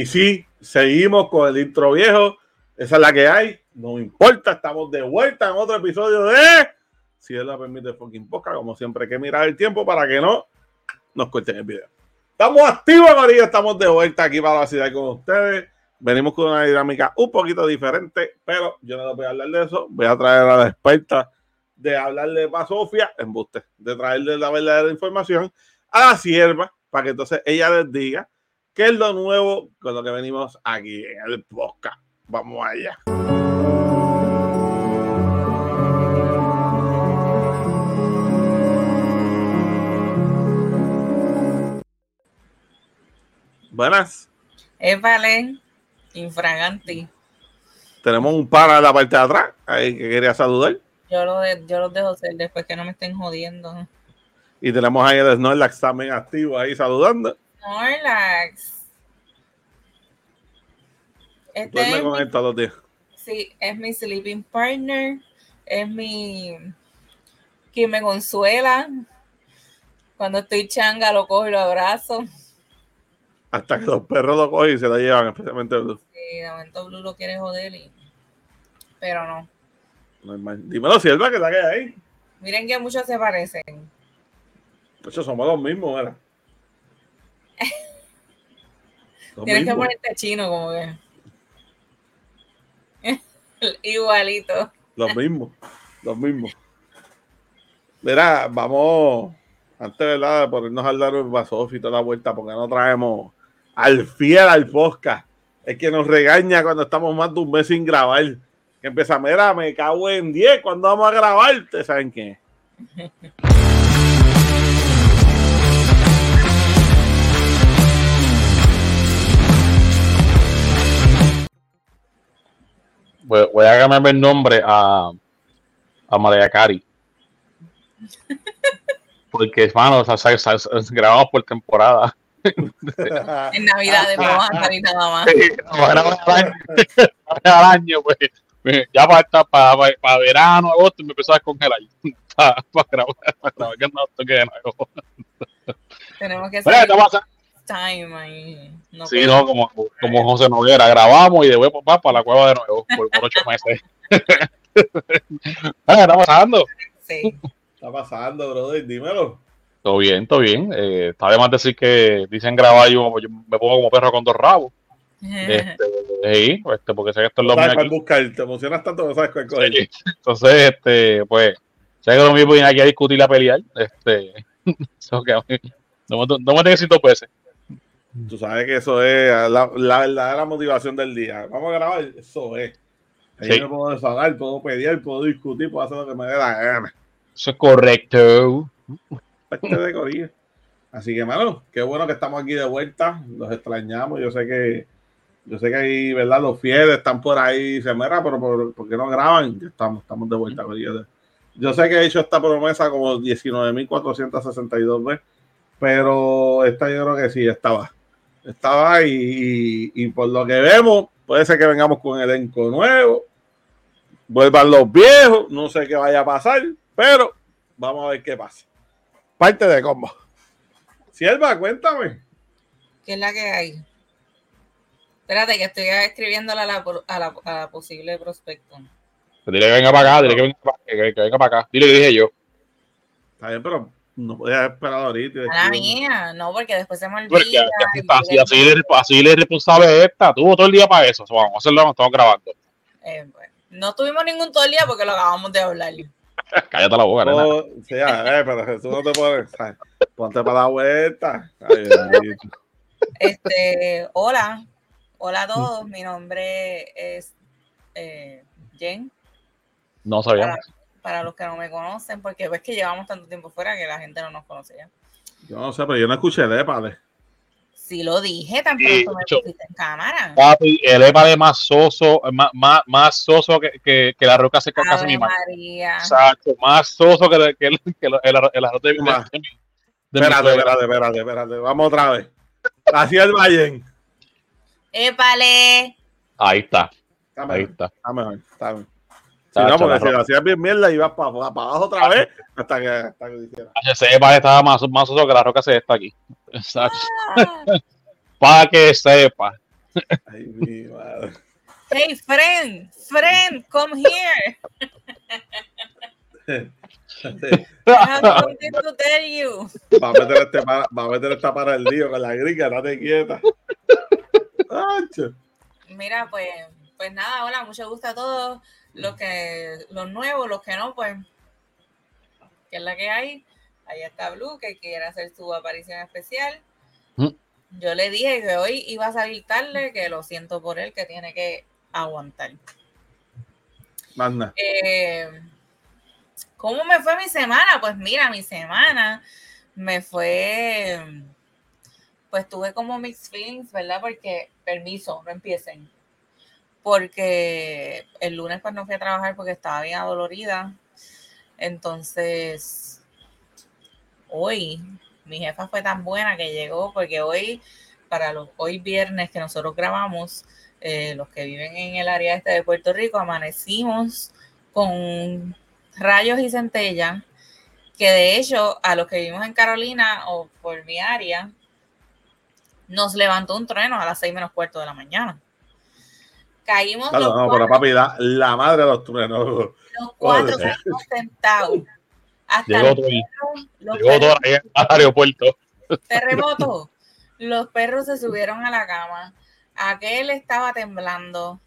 Y sí, seguimos con el intro viejo. Esa es la que hay. No importa, estamos de vuelta en otro episodio de Si él la permite, fucking poca. Como siempre, hay que mirar el tiempo para que no nos corten el video. Estamos activos, María. Estamos de vuelta aquí para la ciudad con ustedes. Venimos con una dinámica un poquito diferente, pero yo no voy a hablar de eso. Voy a traer a la experta de hablarle de Sofía, embuste, de traerle la verdadera información a la sierva para que entonces ella les diga ¿Qué es lo nuevo con lo que venimos aquí en el podcast? Vamos allá. Buenas. Es Valen, infraganti. Tenemos un pana en la parte de atrás ahí que quería saludar. Yo, lo de, yo los dejo ser después que no me estén jodiendo. Y tenemos ahí el Snorlax también activo ahí saludando. Snorlax. Este es con él todos los días. Sí, es mi sleeping partner, es mi quien me consuela. Cuando estoy changa lo cojo y lo abrazo. Hasta que los perros lo cogen y se lo llevan, especialmente Blue. Sí, de momento Blue lo quiere joder y... Pero no. Normal. Dímelo, Silva, que está ahí. Miren que muchos se parecen. Muchos somos los mismos, ¿verdad? Tienes que ponerte chino como que. Igualito. Los mismos, los mismos. Mira, vamos, antes de ponernos a dar un vaso y toda la vuelta, porque no traemos al fiel al podcast. Es que nos regaña cuando estamos más de un mes sin grabar. Que empieza, mira, me cago en 10 cuando vamos a grabar. ¿Ustedes saben quién voy, a cambiarme el nombre a, a María Cari. Porque, hermano, o sea, grabamos por temporada. en Navidad de vamos a salir nada más. al año, pues. Ya para, para, para, verano, agosto, me empezó a descongelar. para, para grabar, para grabar que no toque de nuevo. Tenemos que hacer time ahí. sí, no, como, como José Noguera, grabamos y de vuelta para la cueva de nuevo por, ocho meses. Ah, ¿Está pasando? Sí. Está pasando, brother, dímelo. Todo bien, todo bien. Eh, está de más decir que dicen grabar yo, yo me pongo como perro con dos rabos. Este, sí, este, porque sé que esto es lo mismo. Sabes buscar, te emocionas tanto no sabes cuál coger. Sí. Entonces, este, pues, sé que lo mismo viene aquí a discutir y a pelear. Este, so que, no, no, no me tengo que dos veces. Tú sabes que eso es la, la verdadera motivación del día. Vamos a grabar, eso es. Ahí me puedo desahogar, puedo pedir, puedo discutir, puedo hacer lo que me dé la gana. Eso es correcto. Así que, mano, qué bueno que estamos aquí de vuelta. Los extrañamos. Yo sé que, yo sé que ahí, ¿verdad? Los fieles están por ahí, se mera, pero por, qué no graban? Ya estamos, estamos de vuelta. Yo sé que he hecho esta promesa como 19.462 veces, pero esta yo creo que sí, estaba estaba ahí y, por lo que vemos, puede ser que vengamos con elenco nuevo, vuelvan los viejos, no sé qué vaya a pasar, pero vamos a ver qué pasa. Parte de combo. Sierva, cuéntame. ¿Qué es la que hay? Espérate, que estoy escribiéndola a la, a la, a la posible prospecto. Dile que venga para acá, dile que venga para, que, que venga para acá. Dile que dije yo. Está bien, pero no podía haber esperado ahorita. A la mía, no, porque después se me olvida. así, así, le, así le responsable esta, tuvo todo el día para eso. vamos a hacerlo cuando estamos grabando. Eh, bueno, no tuvimos ningún todo el día porque lo acabamos de hablar. Cállate la boca, no, oh, sí, eh, pero Jesús no te puede. Ponte para la vuelta. este, hola, hola a todos. Mi nombre es eh, Jen. No sabíamos para los que no me conocen, porque ves que llevamos tanto tiempo fuera que la gente no nos conoce ya. Yo no sé, pero yo no escuché de padre. Sí lo dije, tan Sí, pronto me yo- pusiste en cámara. Papi, el EPA de más soso, más, más, más soso que, que, que la roca se casi Ave mi madre. María. Exacto, más soso que, el- que, el, que el, el arroz- el arroz de, Más. de mi- de Espérate, espérate, espérate, espérate. Vamos otra vez. Así el Valle. ¡Épale! Ahí está, Está ahí está. está mejor, está mejor. Si Tacho, no, porque si lo hacías bien mierda, ibas para abajo otra vez hasta que, hasta que hiciera. Ese EPA estaba más, más soso que la roca se está aquí. Exacto. Ah. Para que sepa. Ay, mi madre. Hey, friend, friend, come here. Sí. I have something to tell you. Va a meter este para, va a meter esta para el lío con la gringa, date quieta. Mira, pues, pues nada, hola, mucho gusto a todos. Los que, los nuevos, los que no, pues, que es la que hay. Ahí está Blue, que quiere hacer su aparición especial. Mm. Yo le dije que hoy iba a salir tarde, que lo siento por él, que tiene que aguantar. Manda. Eh, ¿Cómo me fue mi semana? Pues mira, mi semana me fue, pues tuve como mixed feelings, ¿verdad? Porque, permiso, no empiecen. Porque el lunes pues no fui a trabajar porque estaba bien adolorida. Entonces, hoy mi jefa fue tan buena que llegó porque hoy, para los hoy viernes que nosotros grabamos, eh, los que viven en el área este de Puerto Rico, amanecimos con rayos y centellas, que de hecho a los que vivimos en Carolina o por mi área, nos levantó un trueno a las seis menos cuarto de la mañana. Caímos Claro, los, no, pero cuatro, papi, la, la madre de los truenos. los cuatro Joder. caímos sentados. Hasta Llegó todo, ahí, perros- los llegó todo perros- ahí al aeropuerto. terremoto. Los perros se subieron a la cama. Aquel estaba temblando.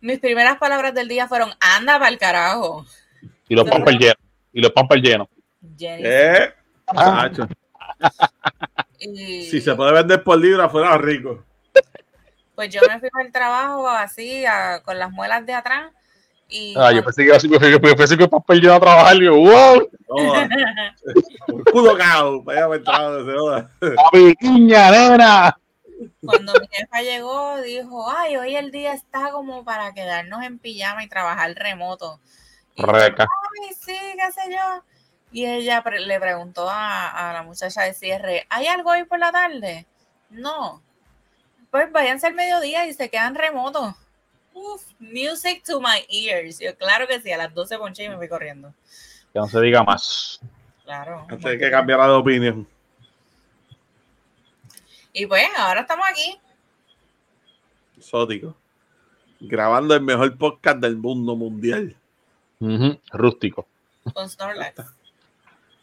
Mis primeras palabras del día fueron, anda para el carajo. Y los pampers llenos. Y los pampers llenos. ¿Eh? Ah. Y, Si se puede vender por libra, fuera rico. Pues yo me fui para el trabajo así, a- con las muelas de atrás. Y Ah, yo pensé que iba a ser- yo pensé que el papel lleno a trabajar. Y yo, wow, culo cao. Vaya papi, niña, nena. cuando mi jefa llegó, dijo, ay, hoy el día está como para quedarnos en pijama y trabajar remoto. Y yo. Ay, sí, qué sé yo. Y ella pre- le preguntó a, a la muchacha de cierre, ¿hay algo hoy por la tarde? No. Pues váyanse al mediodía y se quedan remotos. Uf, music to my ears. Yo, claro que sí, a las 12 ponché y me fui corriendo. Que no se diga más. Claro. Antes de que cambiara de opinión. Y pues, ahora estamos aquí. Sótico. Grabando el mejor podcast del mundo mundial. Rústico. con Snorlax.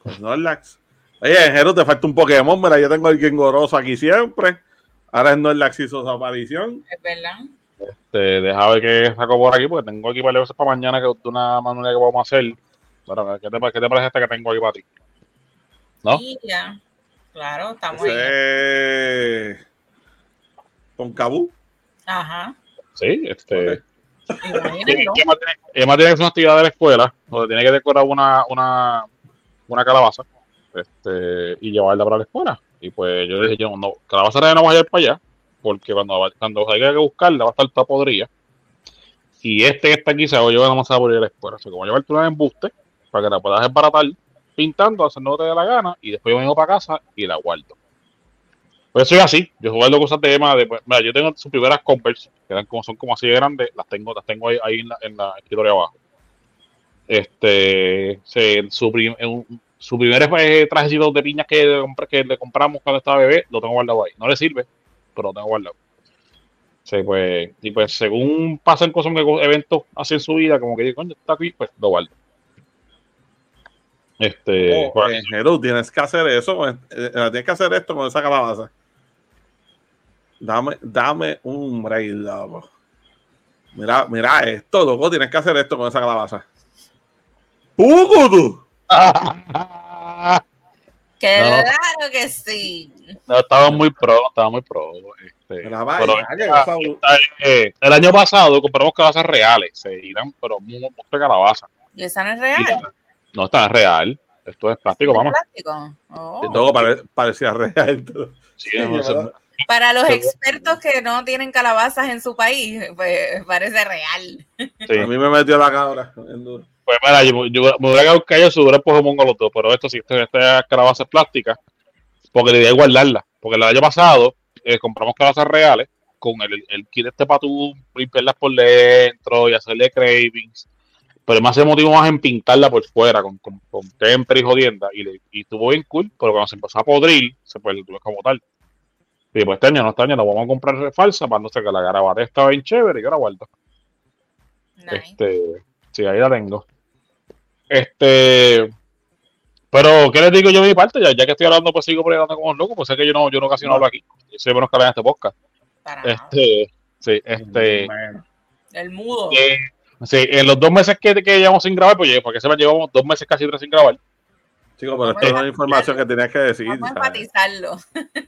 Con Snorlax. Oye, Jero, te falta un Pokémon. Mira, yo tengo el Gengoroso aquí siempre. Ahora Snorlax hizo su aparición. Es verdad. Este, deja ver qué saco por aquí, porque tengo aquí para veces para mañana que de una manera que vamos a hacer. Pero, ¿qué te, qué te parece esta que tengo aquí para ti? ¿No? Y ya. Claro, estamos ahí. Ese... Con Cabú. Ajá. Sí, este. Emma tiene, tiene una actividad de la escuela donde tiene que decorar una, una, una calabaza este, y llevarla para la escuela. Y pues yo dije, yo no, calabaza no vamos a ir para allá, porque cuando, va- cuando haya que buscarla va a estar toda podrida. Y este que está aquí se va a llevar vamos a poner a la escuela. O sea, como llevarte embuste para que la puedas embaratar pintando, hacer lo que te dé la gana, y después yo vengo para casa y la guardo. Pues soy así, yo guardo cosas de Emma, de, pues, mira, yo tengo sus primeras Converse, que eran como, son como así de grandes, las tengo, las tengo ahí, ahí en, la, en la escritorio abajo. Este, se, su, prim- un- su primer trajecito de piñas que, le compr- que le compramos cuando estaba bebé, lo tengo guardado ahí. No le sirve, pero lo tengo guardado. Sí, pues, y pues según pasan cosas, que eventos así en su vida, como que digo, coño, está aquí, pues lo guardo. Este, Oh, pues, eh, tienes que hacer eso. eh, eh, tienes que hacer esto con esa calabaza. Dame, dame un break, loco. Mira, mira esto, loco. Tienes que hacer esto con esa calabaza. ¡Puco tú! Que No. claro que sí. no, estaba muy pro, estaba muy pro. Este, Mira, vaya, pero que esta- esa- esta, eh, el año pasado compramos calabazas reales, se irán, pero muy mucha calabaza. Y esa no es real. No está real. Esto es plástico, ¿Es vamos. plástico? Oh. Todo pare- parecía real. todo. Sí, Sí, no sé. ¿verdad? Para los expertos que no tienen calabazas en su país, pues parece real. Sí. A mí me metió la cabra. en duro. Pues mira, yo, yo me hubiera quedado callado si hubiera puesto mongo los dos, pero esto sí, esto, esta calabaza es plástica, porque la idea es guardarla. Porque el año pasado eh, compramos calabazas reales con el, el kit este para tú limpiarlas por dentro y hacerle cravings. Pero más se motivó más en pintarla por fuera con, con, con temper y jodienda. Y, le- y estuvo bien cool, pero cuando se empezó a podrir, se pues tuve como tal. Y pues este año no, este año la vamos a comprar falsa para no sé que la garabate estaba bien chévere y yo la guardo. Nice. Este, sí, ahí la tengo. Este, pero, ¿qué les digo yo de mi parte? Ya, ya que estoy hablando, pues sigo hablando como un loco, pues sé que yo no, yo no casi no hablo aquí. Yo soy menos que en este podcast. Para nada. Este, sí, este. El mudo. eh, sí, en los dos meses que, que llevamos sin grabar, pues porque se me llevamos dos meses casi tres sin grabar. Chicos, pero esto es a una información que tenías que decir. Vamos a enfatizarlo.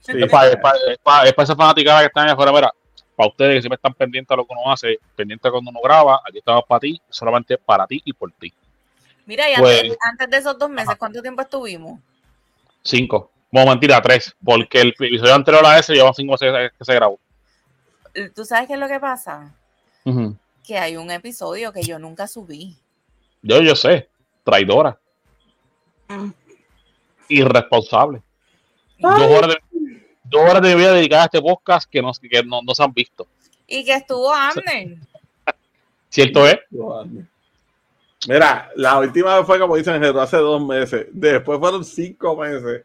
Sí, Es para, es para, es para, es para esa fanaticada que están allá afuera, mira, para ustedes que siempre están pendientes a lo que uno hace, pendientes cuando uno graba, aquí estamos para ti, solamente para ti y por ti. Mira, y Pues- antes, antes de esos dos meses, ¿cuánto tiempo estuvimos? Cinco. Bueno, mentira, tres, porque el episodio anterior a ese lleva cinco meses que se grabó. ¿Tú sabes qué es lo que pasa? Que hay un episodio que yo nunca subí. Yo, yo sé, traidora. Irresponsable. Dos horas, de, dos horas de mi vida dedicadas a este podcast que no, que no, no se han visto. Y que estuvo Amner. ¿Cierto es? Mira, la última vez fue como dicen Jesús, hace dos meses. Después fueron cinco meses.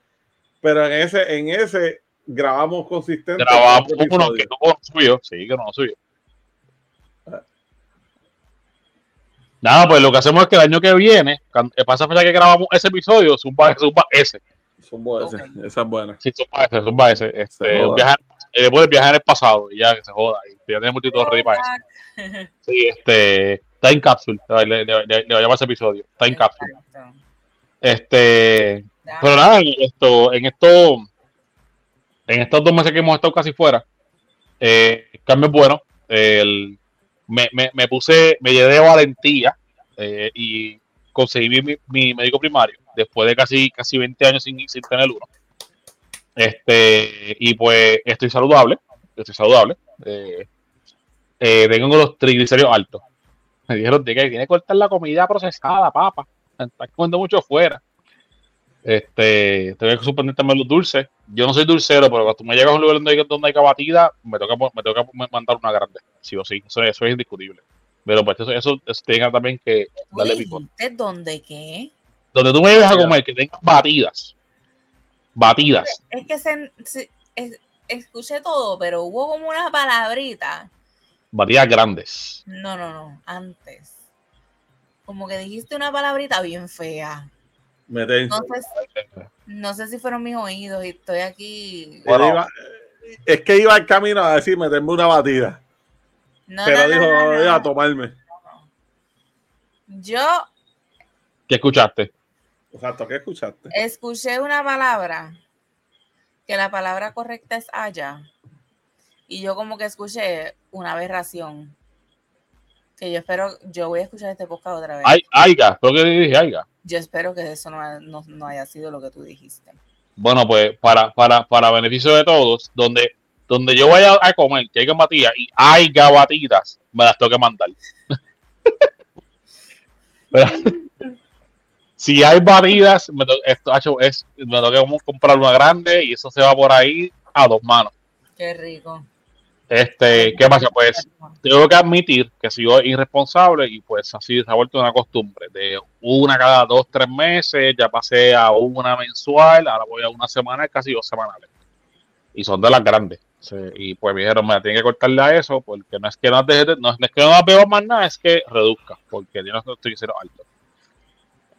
Pero en ese, en ese grabamos consistente. Grabamos uno que no subió. Sí, que no subió. Nada, pues lo que hacemos es que el año que viene, cuando, para esa fecha que grabamos ese episodio, zumba, zumba ese. Son buenas, Ok. esa es buena. Sí, zumba ese, zumba ese. Se Este, un viaje- eh, después viaje en el pasado, y ya que se joda. Y ya tenemos el título ready para eso. Sí, este, Time Capsule, le, le, le, le voy a llamar ese episodio. Time Capsule. Este, pero nada, en esto, en esto, en estos dos meses que hemos estado casi fuera, eh, cambio es bueno. El- me, me, me puse, me llevé de valentía eh, y conseguí mi, mi- mi médico primario después de casi, casi 20 años sin, sin tener uno. Este, y pues estoy saludable, estoy saludable. Eh, eh, tengo los triglicéridos altos. Me dijeron que tiene que cortar la comida procesada, papa. Estás comiendo mucho fuera. Este, tengo que suspenderme los dulces. Yo no soy dulcero, pero cuando tú me llegas a un lugar donde hay, donde hay cabatida, me toca, me toca mandar una grande. Sí o sí. Eso, eso es indiscutible. Pero pues eso, eso, eso tenga también que ¿Tú darle picón. dónde qué? Donde tú me lleves a comer, que tengas batidas. Batidas. Es que se, se- es- escuché todo, pero hubo como una palabrita. Batidas grandes. No, no, no, antes. Como que dijiste una palabrita bien fea. No sé, si- no sé si fueron mis oídos y estoy aquí. Bueno. Él iba- es que iba al camino a decir meterme una batida. No, pero no, dijo, no, no. voy a tomarme. Yo ¿Qué escuchaste? Exacto, ¿qué escuchaste? escuché una palabra que la palabra correcta es haya. Y yo como que escuché una aberración. Que yo espero, yo voy a escuchar este podcast otra vez. Aiga, creo que dije aiga. Yo espero que eso no, no- no haya sido lo que tú dijiste. Bueno, pues para, para, para beneficio de todos, donde, donde yo vaya a comer, que haya batidas y haya batidas, me las tengo que mandar. Si hay batidas, me, to- esto, es, me que comprar una grande y eso se va por ahí a dos manos. Qué rico. Este, ¿qué pasa? Pues tengo que admitir que sido irresponsable y pues así se ha vuelto una costumbre de una cada dos, tres meses, ya pasé a una mensual, ahora voy a una semanal, casi dos semanales. Y son de las grandes. Sí, y pues me dijeron, me tienen que cortarle a eso porque no es que no, deje de- no, es que no más nada, es que reduzca, porque yo no estoy cero alto.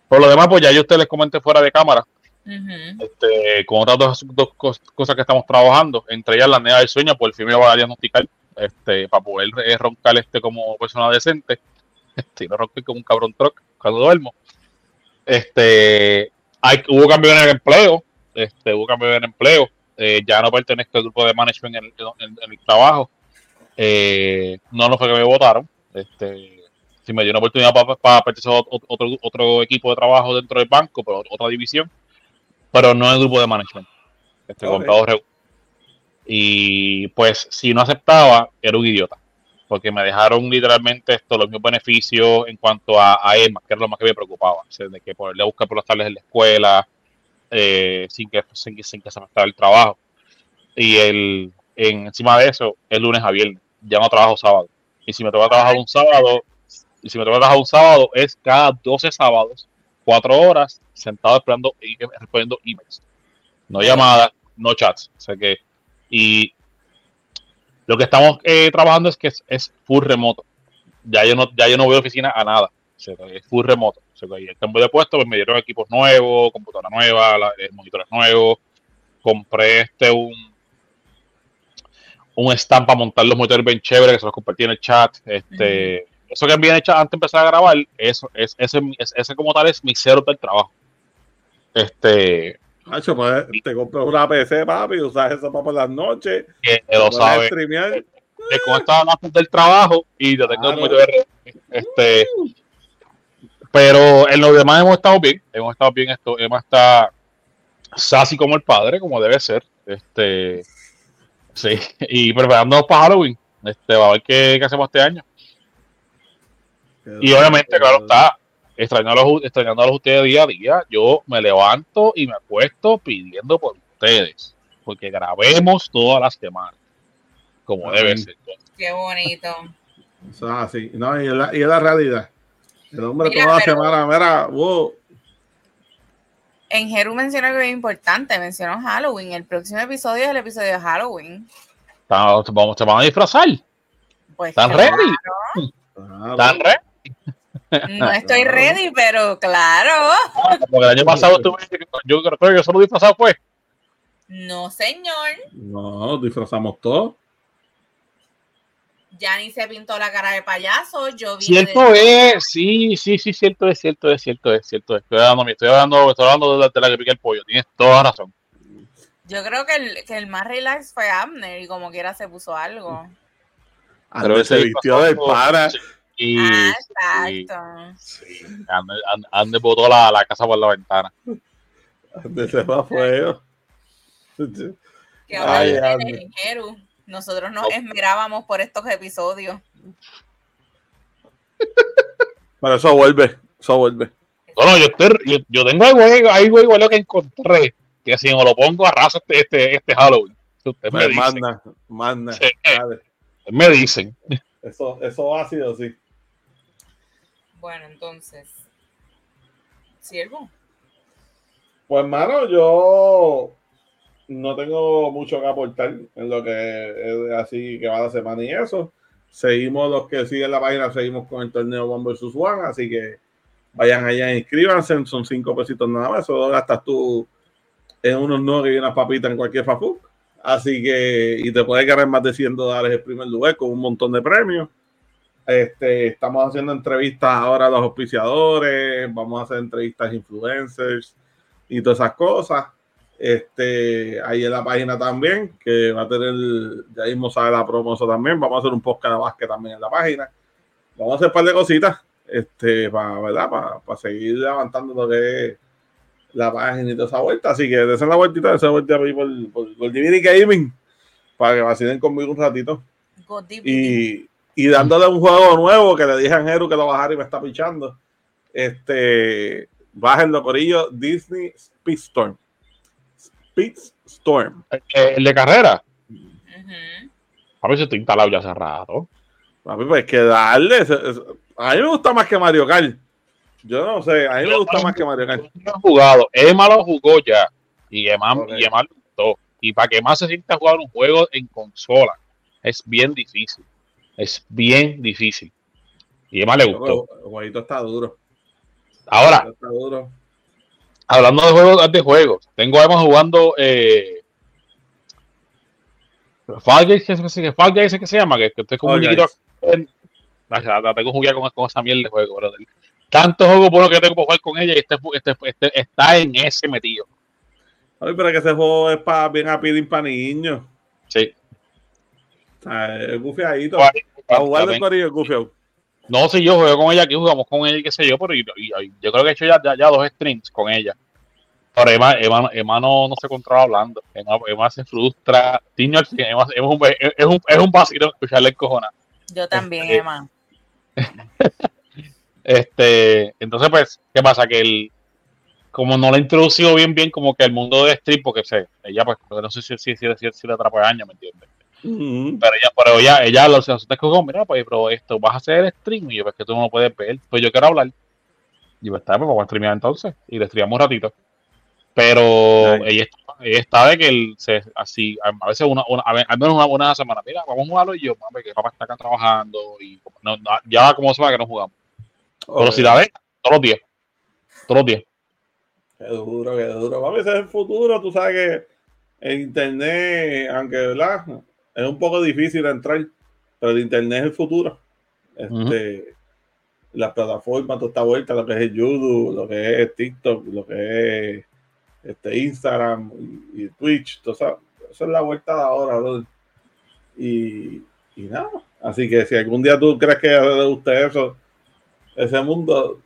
Por lo demás, pues ya yo a ustedes les comenté fuera de cámara, este, con otras dos, dos cos- cosas que estamos trabajando, entre ellas la nea del sueño, por fin me va a diagnosticar, este, para poder eh, roncar este como persona decente, este, no roncar como un cabrón truck cuando duermo. Este, hay, hubo cambio en el empleo, este, hubo cambio en el empleo, eh, ya no pertenezco al grupo de management en, el- en- en el trabajo, eh, no no fue que me votaron, este, si me dio una oportunidad para, para pertenecer a otro, otro, equipo de trabajo dentro del banco, pero otra división, pero no en el grupo de management. Este, Ok. comprado regu- Y pues, si no aceptaba, era un idiota. Porque me dejaron literalmente esto, los mismos beneficios en cuanto a, a EMA, que era lo más que me preocupaba. O sea, de que ponerle a buscar por las tardes en la escuela, eh, sin, que, sin, que- sin que se me el trabajo. Y el, en, encima de eso, es lunes a viernes. Ya no trabajo sábado. Y si me toca trabajar un sábado, y si me toca trabajar un sábado, es cada 12 sábados, 4 horas, sentado esperando y respondiendo emails. No llamadas, no chats. O sea que, y lo que estamos eh, trabajando es que es, es full remoto. Ya yo no, ya yo no voy a oficina a nada. O sea, es full remoto. O sea, que y el cambio de puesto, pues me dieron equipos nuevos, computadora nueva, la- monitores nuevos. Compré este un un stand para montar los monitores bien chévere que se los compartí en el chat. Este, Eso que envié hecho antes de empezar a grabar, eso, es, ese, es- ese como tal es mi cero del trabajo. Este, Nacho, pues te compras una PC, papi, usas eso para por las noches. que lo puedes sabe. streamear. que con esta antes del trabajo y yo tengo mucho de este pero en lo demás hemos estado bien hemos estado bien esto Emma está sassy como el padre como debe ser este sí y preparándonos para Halloween este va a ver qué, qué hacemos este año y obviamente claro está extrañándolos extrañándolos ustedes día a día yo me levanto y me acuesto pidiendo por ustedes porque grabemos todas las semanas como debe ser Qué bonito. Eso es así. No, y es la, y es la realidad. El hombre Mira, toda la pero- semana, mira, wow. En Jeru mencionó algo bien importante, mencionó Halloween. El próximo episodio es el episodio de Halloween. Vamos, vamos, se van a disfrazar. Pues ¿Están claro, ready? Ah, ¿Están ready? No estoy Claro. ready, pero claro. Porque el año pasado tuve, yo creo que yo solo disfrazado fue. No, señor. No, disfrazamos todo. Ya ni se pintó la cara de payaso. Yo vi. Cierto es, sí, sí, sí, cierto es, cierto es, cierto es, cierto es. Estoy hablando, estoy hablando, estoy hablando de la, de la que pica el pollo. Tienes toda la razón. Yo creo que el, que el más relax fue Abner y como quiera se puso algo. Antes se ese vistió de para. Sí, y, ah, sí, exacto. sí. Ande, ande- ande botó la, la casa por la ventana. Antes se fue a fuego. Que ahora Ay, en Jeru. Nosotros nos Oh. esmerábamos por estos episodios. Pero eso vuelve. Eso vuelve. No, no, yo, estoy, yo, yo tengo algo, ahí, algo igual que encontré. Que si me lo pongo, arraso este, este, este Halloween. Ustedes me Me dicen. manda, manda. Sí. Me dicen. Eso, eso ha sido así. Bueno, entonces. ¿Siervo? Pues, hermano, yo no tengo mucho que aportar en lo que es así que va la semana y eso. Seguimos los que siguen la página, seguimos con el torneo One vs One, así que vayan allá inscríbanse, son cinco pesitos nada más, eso gastas tú en unos nuggets y unas papitas en cualquier food. Así que, y te puedes ganar más de 100 dólares el primer lugar con un montón de premios. Este, estamos haciendo entrevistas ahora a los auspiciadores, vamos a hacer entrevistas a influencers y todas esas cosas. Este, ahí en la página también, que va a tener, ya mismo sabe la promo eso también. Vamos a hacer un podcast de básquet también en la página. Vamos a hacer un par de cositas, este, para, ¿verdad? Para, seguir levantando lo que es la página y toda esa vuelta. Así que desen la vueltita, desen la vuelta ahí por, por, por Divini Gaming, para que vacilen conmigo un ratito. Go deep. Y, y dándole un juego nuevo que le dije a Angeru que lo bajara y me está pichando. Este, bájenlo, Corillo, Disney Speedstorm. Speedstorm. Eh, el de carrera. A ver si estoy instalado ya hace rato. Papi, pues que darle. A mí me gusta más que Mario Kart. Yo no sé, a mí me gusta más que Mario Kart. No he jugado. Emma lo jugó ya. Y Emma, y Emma le gustó. Y para que más se sienta jugar un juego en consola, es bien difícil. Es bien difícil. Y Emma le gustó. El jueguito está duro. Ahora, Está duro. hablando de juegos de juegos, tengo a Emma jugando eh, Fall Guys, ¿qué es que Fall Guys es que se llama, que, que estoy con un muñequito Guys. La, tengo jugada con, con esa mierda de juego, brother. Tantos juegos buenos que tengo para jugar con ella y este, este, este está en ese metido. Ay, pero que ese juego es para bien a para niños. Sí. Sea, es gufiadito. Bueno, Para jugar de Corillo es gufiado. No, si yo juego con ella aquí, jugamos con ella y qué sé yo, pero y- y- yo creo que he hecho ya, ya, ya dos streams con ella. Pero Emma, Emma, Emma no, no se controla hablando. Emma, Emma se frustra. Tiño, Emma, Emma es, un, es, un, es un vacilo escucharle el cojona. Yo también, Este, Emma. Este, entonces, pues, ¿qué pasa? Que el, como no la ha introducido bien, bien, como que el mundo de stream, porque sé, ella, pues, no sé si, si, si, si, si le atrapa años, ¿me entiendes? Pero ella, pero ella, ella lo se te como, mira, pues, pero esto, vas a hacer stream, y yo, pues, que tú no lo puedes ver, pues yo quiero hablar. Y pues, está, pues, vamos a streamear entonces, y le streamamos un ratito. Pero Nice. ella, está, ella está de que él se, así, a veces una, una, a ver, al menos una, una semana, mira, vamos a jugarlo, y yo, mami, que papá está acá trabajando, y no, no, ya como semana que no jugamos. Pero si la ves, todos los días. Todos los días. Qué duro, qué duro. Papi, ese es el futuro. Tú sabes que el internet, aunque ¿verdad? Es un poco difícil entrar, pero el internet es el futuro. Este, Las plataformas, toda esta vuelta, lo que es el YouTube, lo que es TikTok, lo que es este, Instagram y, y Twitch, todo eso, eso es la vuelta de ahora, brother. Y, y nada. Así que si algún día tú crees que le guste eso, ese mundo,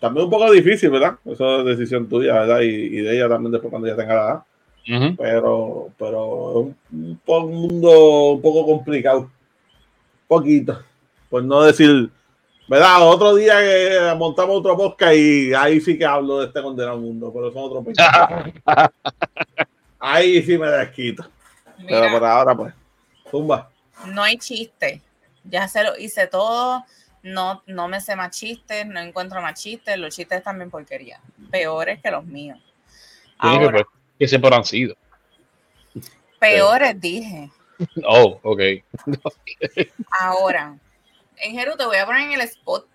también un poco difícil, ¿verdad? Eso es decisión tuya, ¿verdad? Y, y de ella también después cuando ya tenga la edad. Pero, pero es un, un mundo un poco complicado. Poquito. Por no decir, ¿verdad? Otro día que montamos otro podcast y ahí sí que hablo de este condenado mundo, pero son otros 20. Ahí sí me desquito. Pero por ahora, pues, tumba. no hay chiste. Ya se lo hice todo. No, no me sé más chistes, no encuentro más chistes. Los chistes también porquería. Peores que los míos. Ahora, pues, que siempre han sido. peores dije. Oh, ok. Ahora, en Jeru te voy a poner en el spot.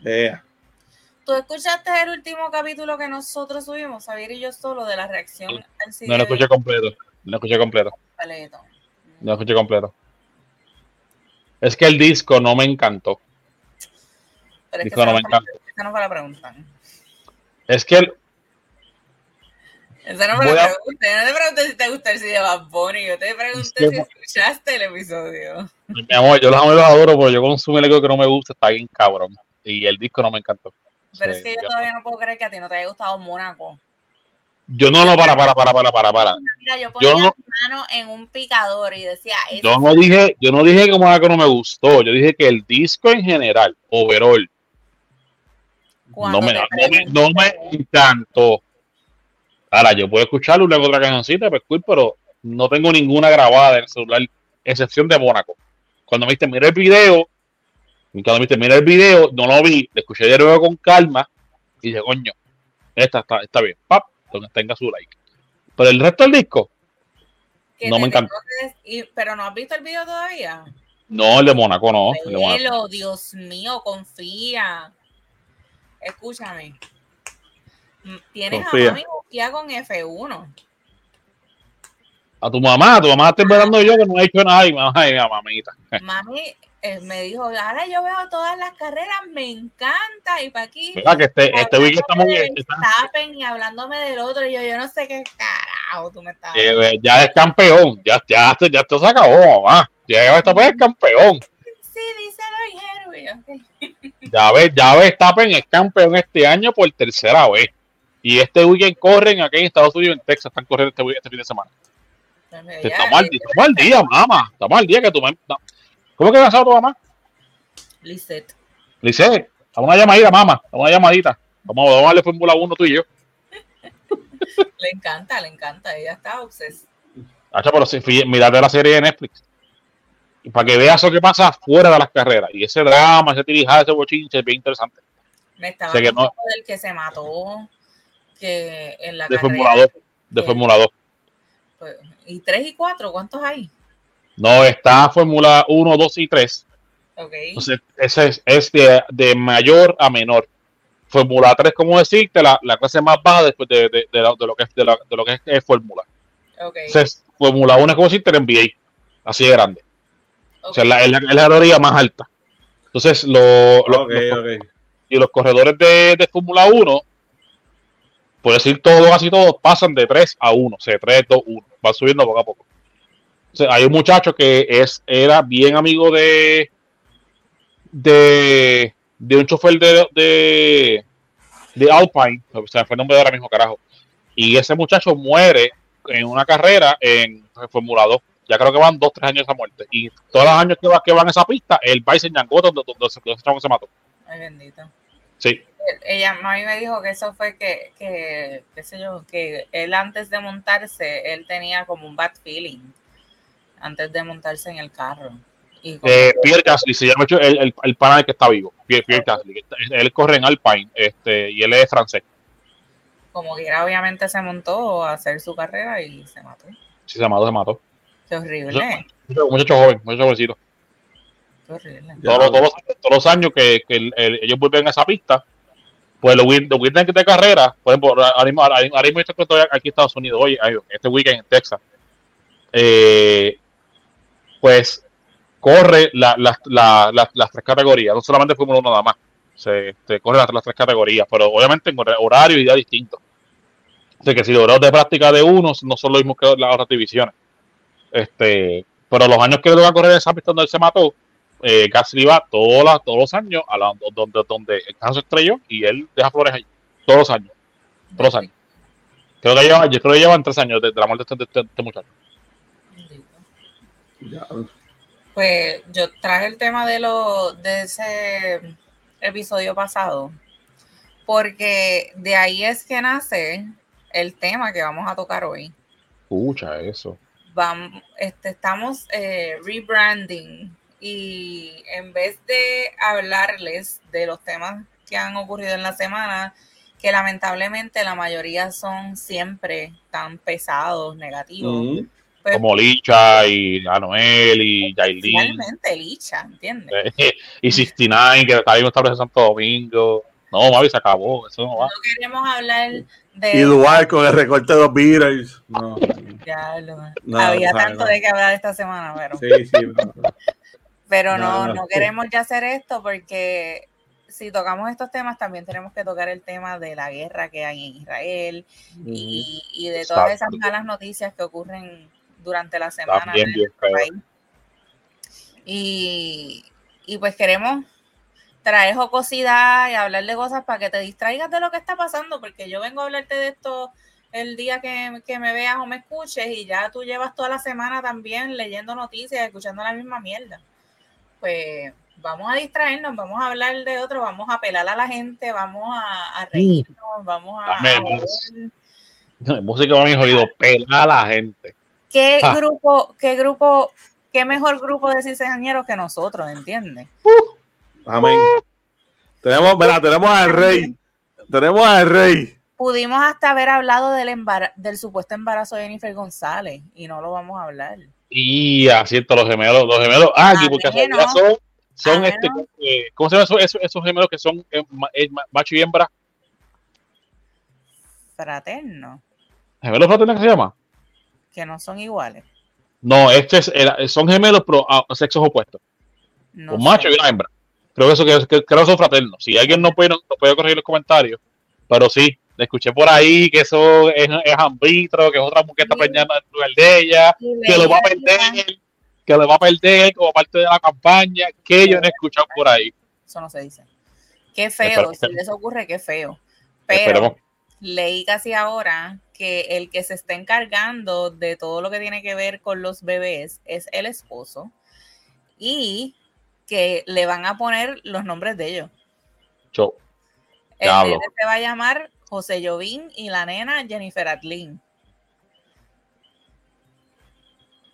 Yeah. ¿Tú escuchaste el último capítulo que nosotros subimos, Javier y yo solo, de la reacción al CD No lo escuché completo. No lo escuché completo. completo? No lo escuché completo. Es que el disco no me encantó. Pero es que Disco no me encanta. esa no fue la pregunta. Es que el- Esa no fue Voy la a- pregunta. Yo no te pregunté si te gusta el CD de Bad Bunny. Yo te pregunté si escuchaste el episodio. mi amor, yo los amo y los adoro, pero yo consumo algo que no me gusta, está bien cabrón. Y el disco no me encantó. Pero Sí, es que yo todavía no puedo creer que a ti no te haya gustado Mónaco. Yo no, no, para, para, para, para, para, para. Mira, yo ponía Yo no- mi mano en un picador y decía, "Ese Yo no dije, yo no dije que no me gustó, yo dije que el disco en general, overall, cuando no me, no, me, pregunté". no me encantó. Ahora, yo puedo escuchar una otra cancioncita, pues cool, pero no tengo ninguna grabada en el celular, excepción de Mónaco. Cuando me diste, mira el video, y cuando me mira el video, no lo vi, le escuché de nuevo con calma, y dije, coño, esta está, está bien, pap, donde tenga su like. Pero el resto del disco, no me encanta. pero no has visto el video todavía. no el de Mónaco, no. El de Dios mío, confía. Escúchame. Mm, Tienes Confía. a mami con F1. A tu mamá, a tu mamá está esperando yo que no he hecho nada, y mamá, ay, mamita. Mami eh, me dijo, ahora yo veo todas las carreras, me encanta. Y para aquí, ¿Verdad? Que este, este weekend está muy está- Verstappen y hablándome del otro. Y yo, yo no sé qué carajo tú me estás Eh, ya es campeón, ya, ya, ya esto se acabó, mamá. Ya Verstappen es campeón. Sí, díselo, Ijeru. Y yo, ok. Ya ves, ya Verstappen es campeón este año por tercera vez. Y este weekend corren aquí en Estados Unidos, en Texas, están corriendo este, este fin de semana. Entonces, ya, Estamos al, estamos al día, mamá. Estamos al día que tu mamá. ¿Cómo que casado tu mamá? Lisette. Lice, dame una llamadita, mamá. Dame una llamadita. Vamos, vamos a darle Fórmula 1 tú y yo. Le encanta, le encanta. Ella está obses. Hacha, pero si, mirate la serie de Netflix. Y para que veas lo que pasa fuera de las carreras. Y ese drama, ese tirijada, ese bochinche es bien interesante. Me estaba Sé que no- contando del que se mató que en la De carrera. Fórmula 2. De que- Fórmula 2. pues, ¿Y tres y cuatro? ¿Cuántos hay? No, está Fórmula 1, 2 y 3. Ok. Entonces, ese es, es de, de mayor a menor. Fórmula 3, como decirte, la, la clase más baja después de, de, de la- de lo que es, de, la- de lo que es, es Fórmula. ok, Entonces, Fórmula 1 es como decirte el NBA, así de grande. O ok. sea, la- es la, es la categoría más alta. Entonces, lo- lo- los, y los corredores de, de Fórmula 1, por decir todo, casi todos, pasan de 3 a 1, o sea, 3, 2, 1, van subiendo poco a poco. O sea, hay un muchacho que es, era bien amigo de, de, de un chofer de, de, de Alpine, o sea, fue el nombre de ahora mismo, carajo. Y ese muchacho muere en una carrera en Fórmula 2. Ya creo que van dos, tres años esa muerte. Y todos los años que, va, que van a esa pista, el país en Yangoto donde, donde, donde chavo se mató. Ay, bendito. Sí, Ella, mami me dijo que eso fue que, que, qué sé yo, que él antes de montarse, él tenía como un bad feeling antes de montarse en el carro. Y eh, Pierre Gasly se llama el, el, el pana que está vivo. Pierre, Pierre Gasly. Él corre en Alpine este, y él es francés. como que era, obviamente se montó a hacer su carrera y se mató. Si se mató, se mató. Qué horrible, Un muchacho joven, muchacho jovencito. qué horrible. Ya. Todos, todos, los- todos los años que, que el- el- ellos vuelven a esa pista, pues los, los weekends de carrera, por ejemplo, ahora mismo, ahora estoy aquí en Estados Unidos, hoy, este weekend en Texas, eh, pues corre la- la- la- las tres categorías, no solamente Fórmula 1 nada más, se, se corre las, las tres categorías, pero obviamente en hor- horario y día distintos. De que si los horarios de práctica de uno no son los mismos que las otras divisiones. Este, pero los años que le va a correr esa pista donde él se mató, eh, Gasly va todos, las- todos los años a la, donde, donde se estrelló y él deja flores ahí. Todos los años. Todos los años. Creo que lleva, yo creo que llevan tres años de, de la muerte de este, de este muchacho. Pues yo traje el tema de lo de ese episodio pasado, porque de ahí es que nace el tema que vamos a tocar hoy. Escucha eso. Vamos, este, estamos eh, rebranding y en vez de hablarles de los temas que han ocurrido en la semana, que lamentablemente la mayoría son siempre tan pesados, negativos, Mm. pues Como Licha y Anuel y Yailin realmente licha, ¿entiendes? y 69, que está esta en Santo Domingo. No, Mavi, se acabó. Eso no va. No queremos hablar de. Y Dubai con el recorte de los Beatles. No. Ya, lo- No, había no, tanto no. de que hablar esta semana, pero, Sí, sí. Pero No, no, queremos ya hacer esto porque si tocamos estos temas también tenemos que tocar el tema de la guerra que hay en Israel y, y de todas esas malas noticias que ocurren durante la semana en nuestro país. Y, y pues queremos traer jocosidad y hablar de cosas para que te distraigas de lo que está pasando, porque yo vengo a hablarte de esto el día que, que me veas o me escuches y ya tú llevas toda la semana también leyendo noticias, escuchando la misma mierda. Pues vamos a distraernos, vamos a hablar de otro, vamos a apelar a la gente, vamos a, a reírnos, vamos a... a ver Música va mi oído, pela a la gente. ¿Qué Ah. grupo, qué grupo, qué mejor grupo de ciseñeros que nosotros, ¿entiendes? Amén. Tenemos, mira, tenemos al rey. Tenemos al rey. Pudimos hasta haber hablado del, del supuesto embarazo de Jennifer González y no lo vamos a hablar. Y asiento los gemelos, los gemelos. Ah, aquí, porque casualidad son, son Amén, este, eh, ¿cómo se llaman esos, esos, esos gemelos que son eh, eh, ma- macho y hembra? Fraterno, ¿Gemelos fraternos que se llama? que no son iguales. No, este es, son gemelos, pero a sexos opuestos. No un sé. macho y una hembra. Creo que eso que, que- creo que son fraternos. Si alguien no puede, no puede corregir los comentarios, pero sí, le escuché por ahí que eso es, es ambitro, que es otra mujer que está Sí. preñando en lugar de ella, que lo va a perder, que lo va a perder como parte de la campaña, que yo no he escuchado por ahí. Eso no se dice. Qué feo, si eso ocurre, qué feo. Pero Esperemos. leí casi ahora que el que se está encargando de todo lo que tiene que ver con los bebés es el esposo y que le van a poner los nombres de ellos. Show. El se va a llamar José Jovín y la nena Jennifer Atlin.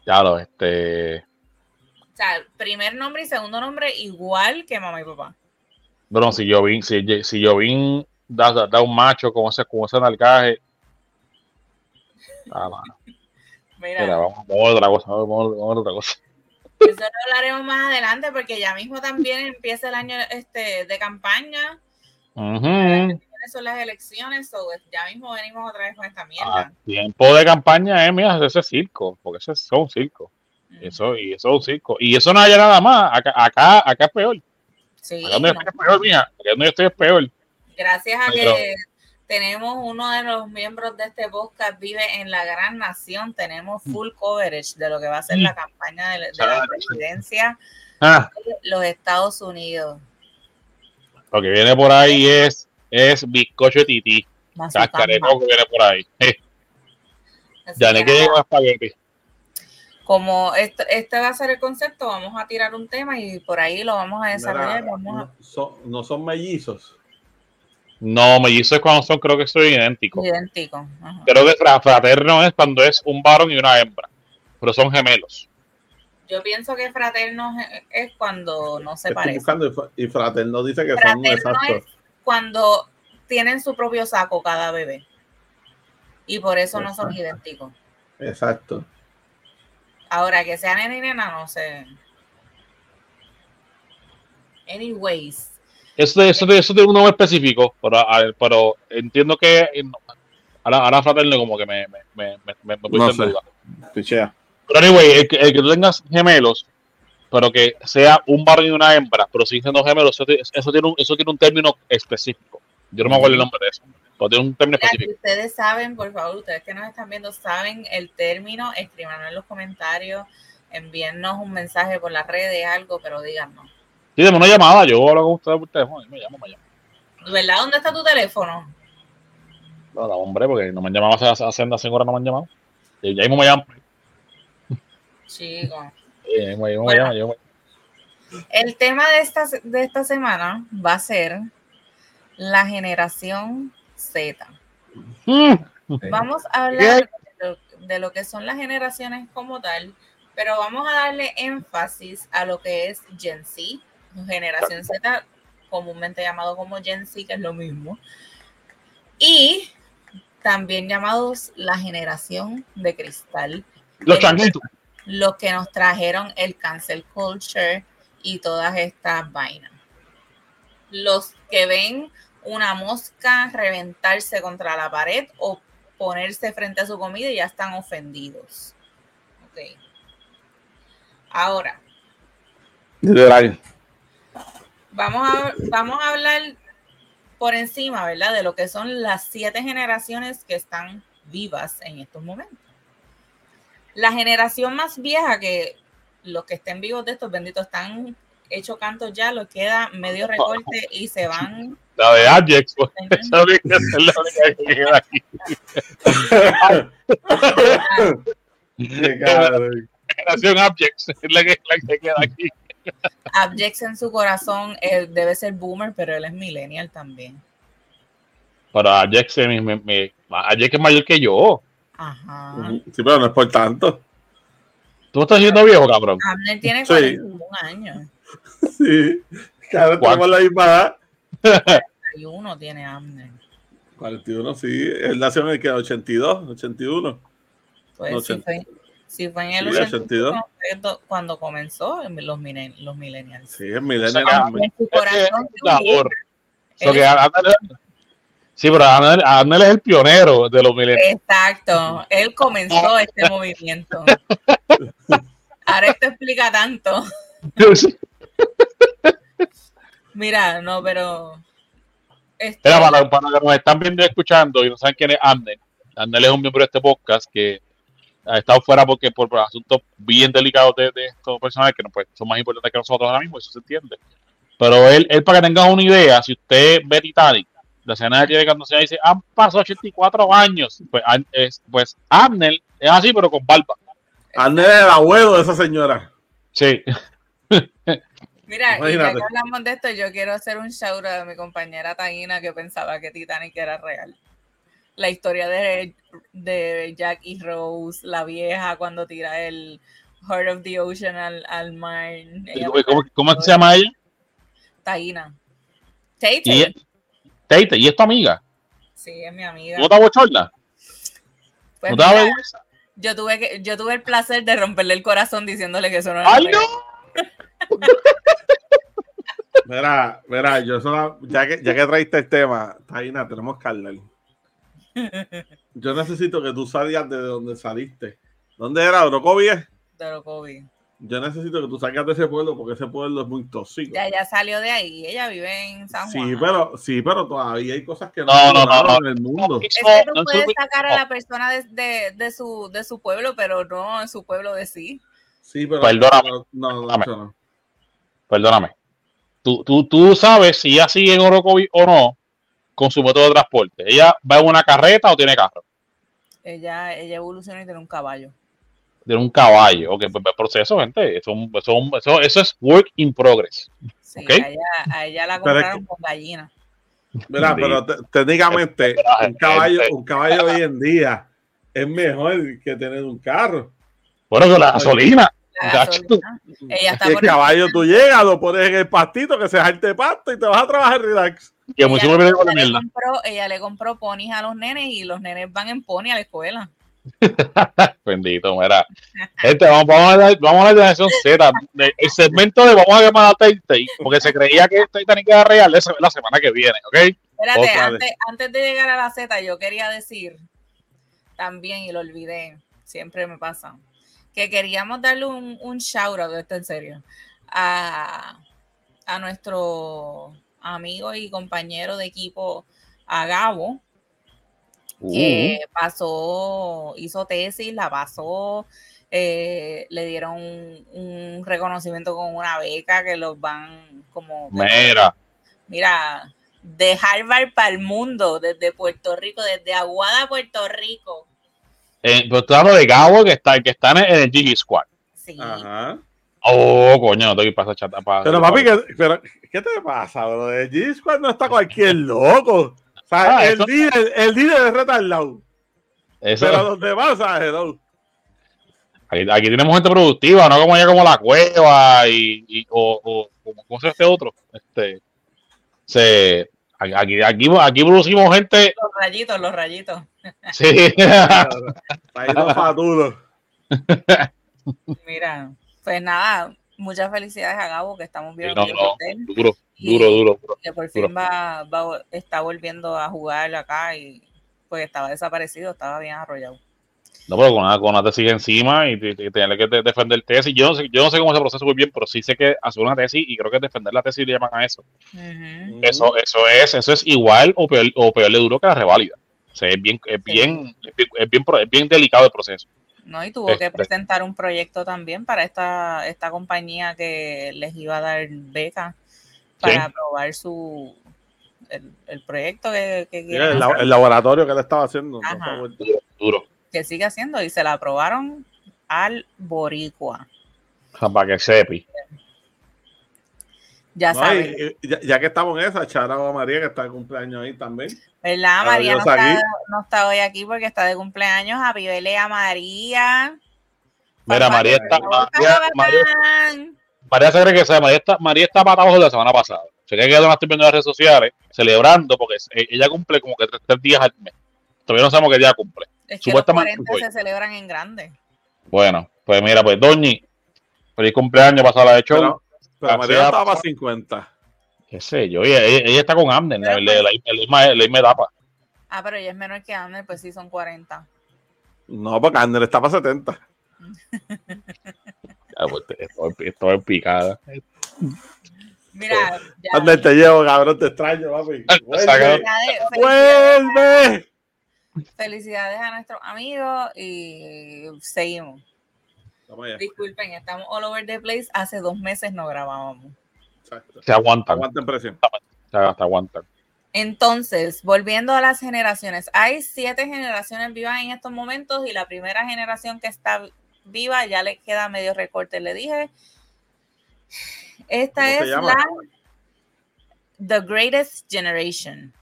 Ya lo, este. O sea, primer nombre y segundo nombre igual que mamá y papá. Bueno, si vi, si, vi da, da, da un macho con ese, con ese nalgaje. Ah, mano. Mira, Mira, vamos, vamos a otra cosa, vamos, vamos a otra cosa. eso lo hablaremos más adelante porque ya mismo también empieza el año este, de campaña. Ujú. ¿Cuáles son las elecciones? So, ya mismo venimos otra vez con esta Ah, mierda. tiempo de campaña, eh, mira, ese es circo, porque ese es un circo. Ujú. Eso, y eso es un circo. Y eso no hay nada más. Acá, acá, acá es peor. Sí, Acá donde no. es peor, mija. Acá donde yo estoy es peor. gracias a Pero- que tenemos uno de los miembros de este podcast vive en la gran nación, tenemos full coverage de lo que va a ser Mm. la campaña de, de la presidencia Ah, los Estados Unidos. lo que viene por ahí es, es bizcocho de tití. Cascareco que viene por ahí. Ya le que quedé con espagueti. como este, este va a ser el concepto, vamos a tirar un tema y por ahí lo vamos a desarrollar. Mira, vamos a, no, son, no son mellizos. No, mellizos cuando son, creo que son idénticos. idéntico. Ajá. Creo que fra- fraterno es cuando es un varón y una hembra. Pero son gemelos. Yo pienso que fraterno es cuando no se Estoy parecen. buscando y, fra- y fraterno dice que son exactos. es cuando tienen su propio saco cada bebé. Y por eso no son idénticos. Exacto. Ahora, que sean nena y nena, no sé. Anyways. Eso, eso, eso tiene un nombre específico, pero, a- pero entiendo que ahora, ahora fraterno como que me, me, me, me, me No en sé. Pero anyway, el que, el que tú tengas gemelos, pero que sea un varón y una hembra, pero siguen siendo gemelos, eso, ti- eso tiene un, eso tiene un término específico. Yo no me acuerdo el nombre de eso, pero tiene un término Mira, si específico. ustedes saben, por favor, ustedes que nos están viendo, saben el término, escríbanos en los comentarios, envíennos un mensaje por las redes, algo, pero díganos. Sí, dame una llamada, yo hablo con ustedes por teléfono, me llamo, me llamo. ¿Verdad? ¿Dónde está tu teléfono? No, no, hombre, porque no me han llamado hace, hace, hace horas, no me han llamado. Y ya mismo me llaman. Chico. Bueno. El tema de esta, de esta semana va a ser la generación Z. Mm, Vamos a hablar de lo, de lo que son las generaciones como tal, pero vamos a darle énfasis a lo que es Gen Z, generación Z, comúnmente llamado como Gen Z, que es lo mismo, y también llamados la generación de cristal, Los changuitos. Los que nos trajeron el cancel culture y todas estas vainas. Los que ven una mosca reventarse contra la pared o ponerse frente a su comida y ya están ofendidos. Ok. Ahora, vamos a, vamos a hablar por encima, ¿verdad? De lo que son las siete generaciones que están vivas en estos momentos. La generación más vieja que los que estén vivos de estos benditos están hechos cantos ya, los queda medio recorte y se van. La de Ajax, pues, es la única- que queda aquí. Generación Ajax, es la que, la que queda aquí. Abjects en su corazón, él debe ser boomer, pero él es millennial también. Pero eh, Ajax es mayor que yo. Ajá. Sí, pero no es por tanto. Tú estás siendo viejo, cabrón. Abner tiene Sí. 41 años. Sí. Claro, tenemos la misma edad. 41 tiene Abner. 41, sí. Él nació en el que 82, 81. Pues No, si, ochenta. fue, si fue en el Sí, 82, 82. fue do- cuando comenzó en los, milen- los millennials. Sí, es millennial. Saca- En su corazón, La por- So él que es- Abner- sí, pero Abner es el pionero de los millennials. Exacto, él comenzó este movimiento. Ahora esto explica tanto. Mira, no, pero. este, Mira, para, para los que nos están viendo y escuchando y no saben quién es Abner, Abner es un miembro de este podcast que ha estado fuera porque por, por asuntos bien delicados de, de estos personajes que no, pues, son más importantes que nosotros ahora mismo, eso se entiende. Pero él, él para que tengan una idea, si usted ve Titanic, la escena de Titanic cuando se dice, han pasado 84 años, pues, es- pues Abner es así, pero con barba. Arnel es el abuelo de esa señora. Sí. Mira, y ya que hablamos de esto, yo quiero hacer un shout a mi compañera Taina que pensaba que Titanic era real. La historia de, de Jack y Rose, la vieja cuando tira el Heart of the Ocean al, al mar. ¿Cómo, cómo se llama ella? Taina. Tate. Y, Tate, ¿y es tu amiga? Sí, es mi amiga. ¿No te bochorna? Pues ¿No te da mira, vergüenza? yo tuve que, yo tuve el placer de romperle el corazón diciéndole que eso no era ¡Ay, no! Mira, mira, yo solo, ya que, ya que traiste el tema, Taina, tenemos que hablar. Yo necesito que tú salgas de donde saliste. ¿Dónde era? ¿Orocovi? de lo COVID. Yo necesito que tú salgas de ese pueblo porque ese pueblo es muy tóxico. Ya, ya salió de ahí. Ella vive en San Juan. Sí, pero, sí, pero todavía hay cosas que no, No, no, no, en el mundo. Es que tú no, puedes no, sacar a la persona de, de, de su, de su pueblo, pero no en su pueblo de sí. Sí, pero Perdóname. no, no. perdóname, tú, tú, tú sabes si ella sigue en Orocovi o no con su método de transporte. ¿Ella va en una carreta o tiene carro? Ella, ella evoluciona y tiene un caballo. Tiene un caballo. Ok, pues, pues proceso, gente. Eso, eso, eso, eso es work in progress. Sí, Ok. a, ella, a ella la compraron con gallina. Mira, Sí. pero te- técnicamente un caballo, gente. un caballo hoy en día es mejor que tener un carro. Bueno, con la gasolina. Y el caballo tú llegas, lo pones en el pastito, que se jarte pasto y te vas a trabajar relax. Que ella, le compró, ella le compró ponis a los nenes y los nenes van en pony a la escuela. Bendito, mira. Gente, vamos, vamos, a vamos de la generación Z. El segmento de vamos a llamar a Telltale, porque se creía que Titanic era real, esa es la semana que viene, ¿ok? Espérate, antes, antes de llegar a la Z, yo quería decir también, y lo olvidé, siempre me pasa, que queríamos darle un, un shout out, esto en serio, a, a nuestro amigo y compañero de equipo, a Gabo, que pasó, hizo tesis, la pasó, eh, le dieron un, un reconocimiento con una beca que los van como... Mira, Mira, de Harvard para el mundo, desde Puerto Rico, desde Aguada, Puerto Rico. eh, pero estoy hablando de Gabo que está, que está en el, el Gigi Squad. Sí. Ajá. Oh, coño, no tengo que pasar chata para. Pero papi, ¿qué, pero, ¿qué te pasa, bro? De G-Squad no está cualquier loco. O sea, Ah, el, eso- líder, el líder es retardado. Eso, Pero los demás, ¿sabes? No. aquí, aquí tenemos gente productiva, no como ella como la cueva y, y- o, o como ¿cómo se este otro. Este, se, aquí, aquí, aquí producimos gente. Los rayitos, los rayitos. Sí. Mira, pues nada, muchas felicidades a Gabo, que estamos viendo no, no, duro, duro, duro, duro. que por fin va, va- está volviendo a jugar acá y pues estaba desaparecido, estaba bien arrollado. No, pero con una, con una tesis encima y, te- te- tener que de- defender tesis. Yo no, sé, yo no sé cómo ese proceso muy bien, pero sí sé que hacer una tesis y creo que defender la tesis le llaman a eso. Eso, eso es, eso es igual o peor, o peor de duro que la reválida. O sea, es bien, es bien, es bien, es bien, pro- es bien delicado el proceso. ¿No? Y tuvo que Este. presentar un proyecto también para esta, esta compañía que les iba a dar beca para aprobar su el, el proyecto que, Sí, el, la- el laboratorio que le estaba haciendo. no. Duro, duro. que sigue haciendo y se la aprobaron al boricua. Para que sepi. Ya No, saben, y- y ya, ya que estamos en esa, charaba a María que está de cumpleaños ahí también. ¿verdad? María no está, no está hoy aquí porque está de cumpleaños. Happy birthday a María. Mira, Papá, María que está, María, María, se cree que sabe, María está, María está para abajo de la semana pasada. Se cree que yo no estoy viendo en las redes sociales, celebrando, porque e- ella cumple como que tres, tres días al mes. Todavía no sabemos qué día cumple. Es que los Supuestamente 40 hoy. se celebran en grande. Bueno, pues mira, pues Doñi, feliz cumpleaños, pasada de show. Pero, pero María es. estaba para 50. qué sé yo, ella, ella- ella está con Amner, la, Pero la, la, la misma- la misma etapa. Ah, pero ella es menor que Ander, pues sí, son 40. No, porque Ander está para 70. Ya, pues, estoy, estoy picada. Mira, ya. Ander, te llevo, cabrón, te extraño, papi. Vuelve. Felicidades, felicidades, ¡Vuelve! felicidades a nuestros amigos y seguimos. Allá. Disculpen, estamos all over the place. Hace dos meses no grabábamos. Exacto. Se aguantan, Aguanten presión. se hasta aguantan. Entonces, volviendo a las generaciones, hay siete generaciones vivas en estos momentos y la primera generación que está viva ya le queda medio recorte, le dije. Esta ¿Cómo se es llama? la The Greatest Generation.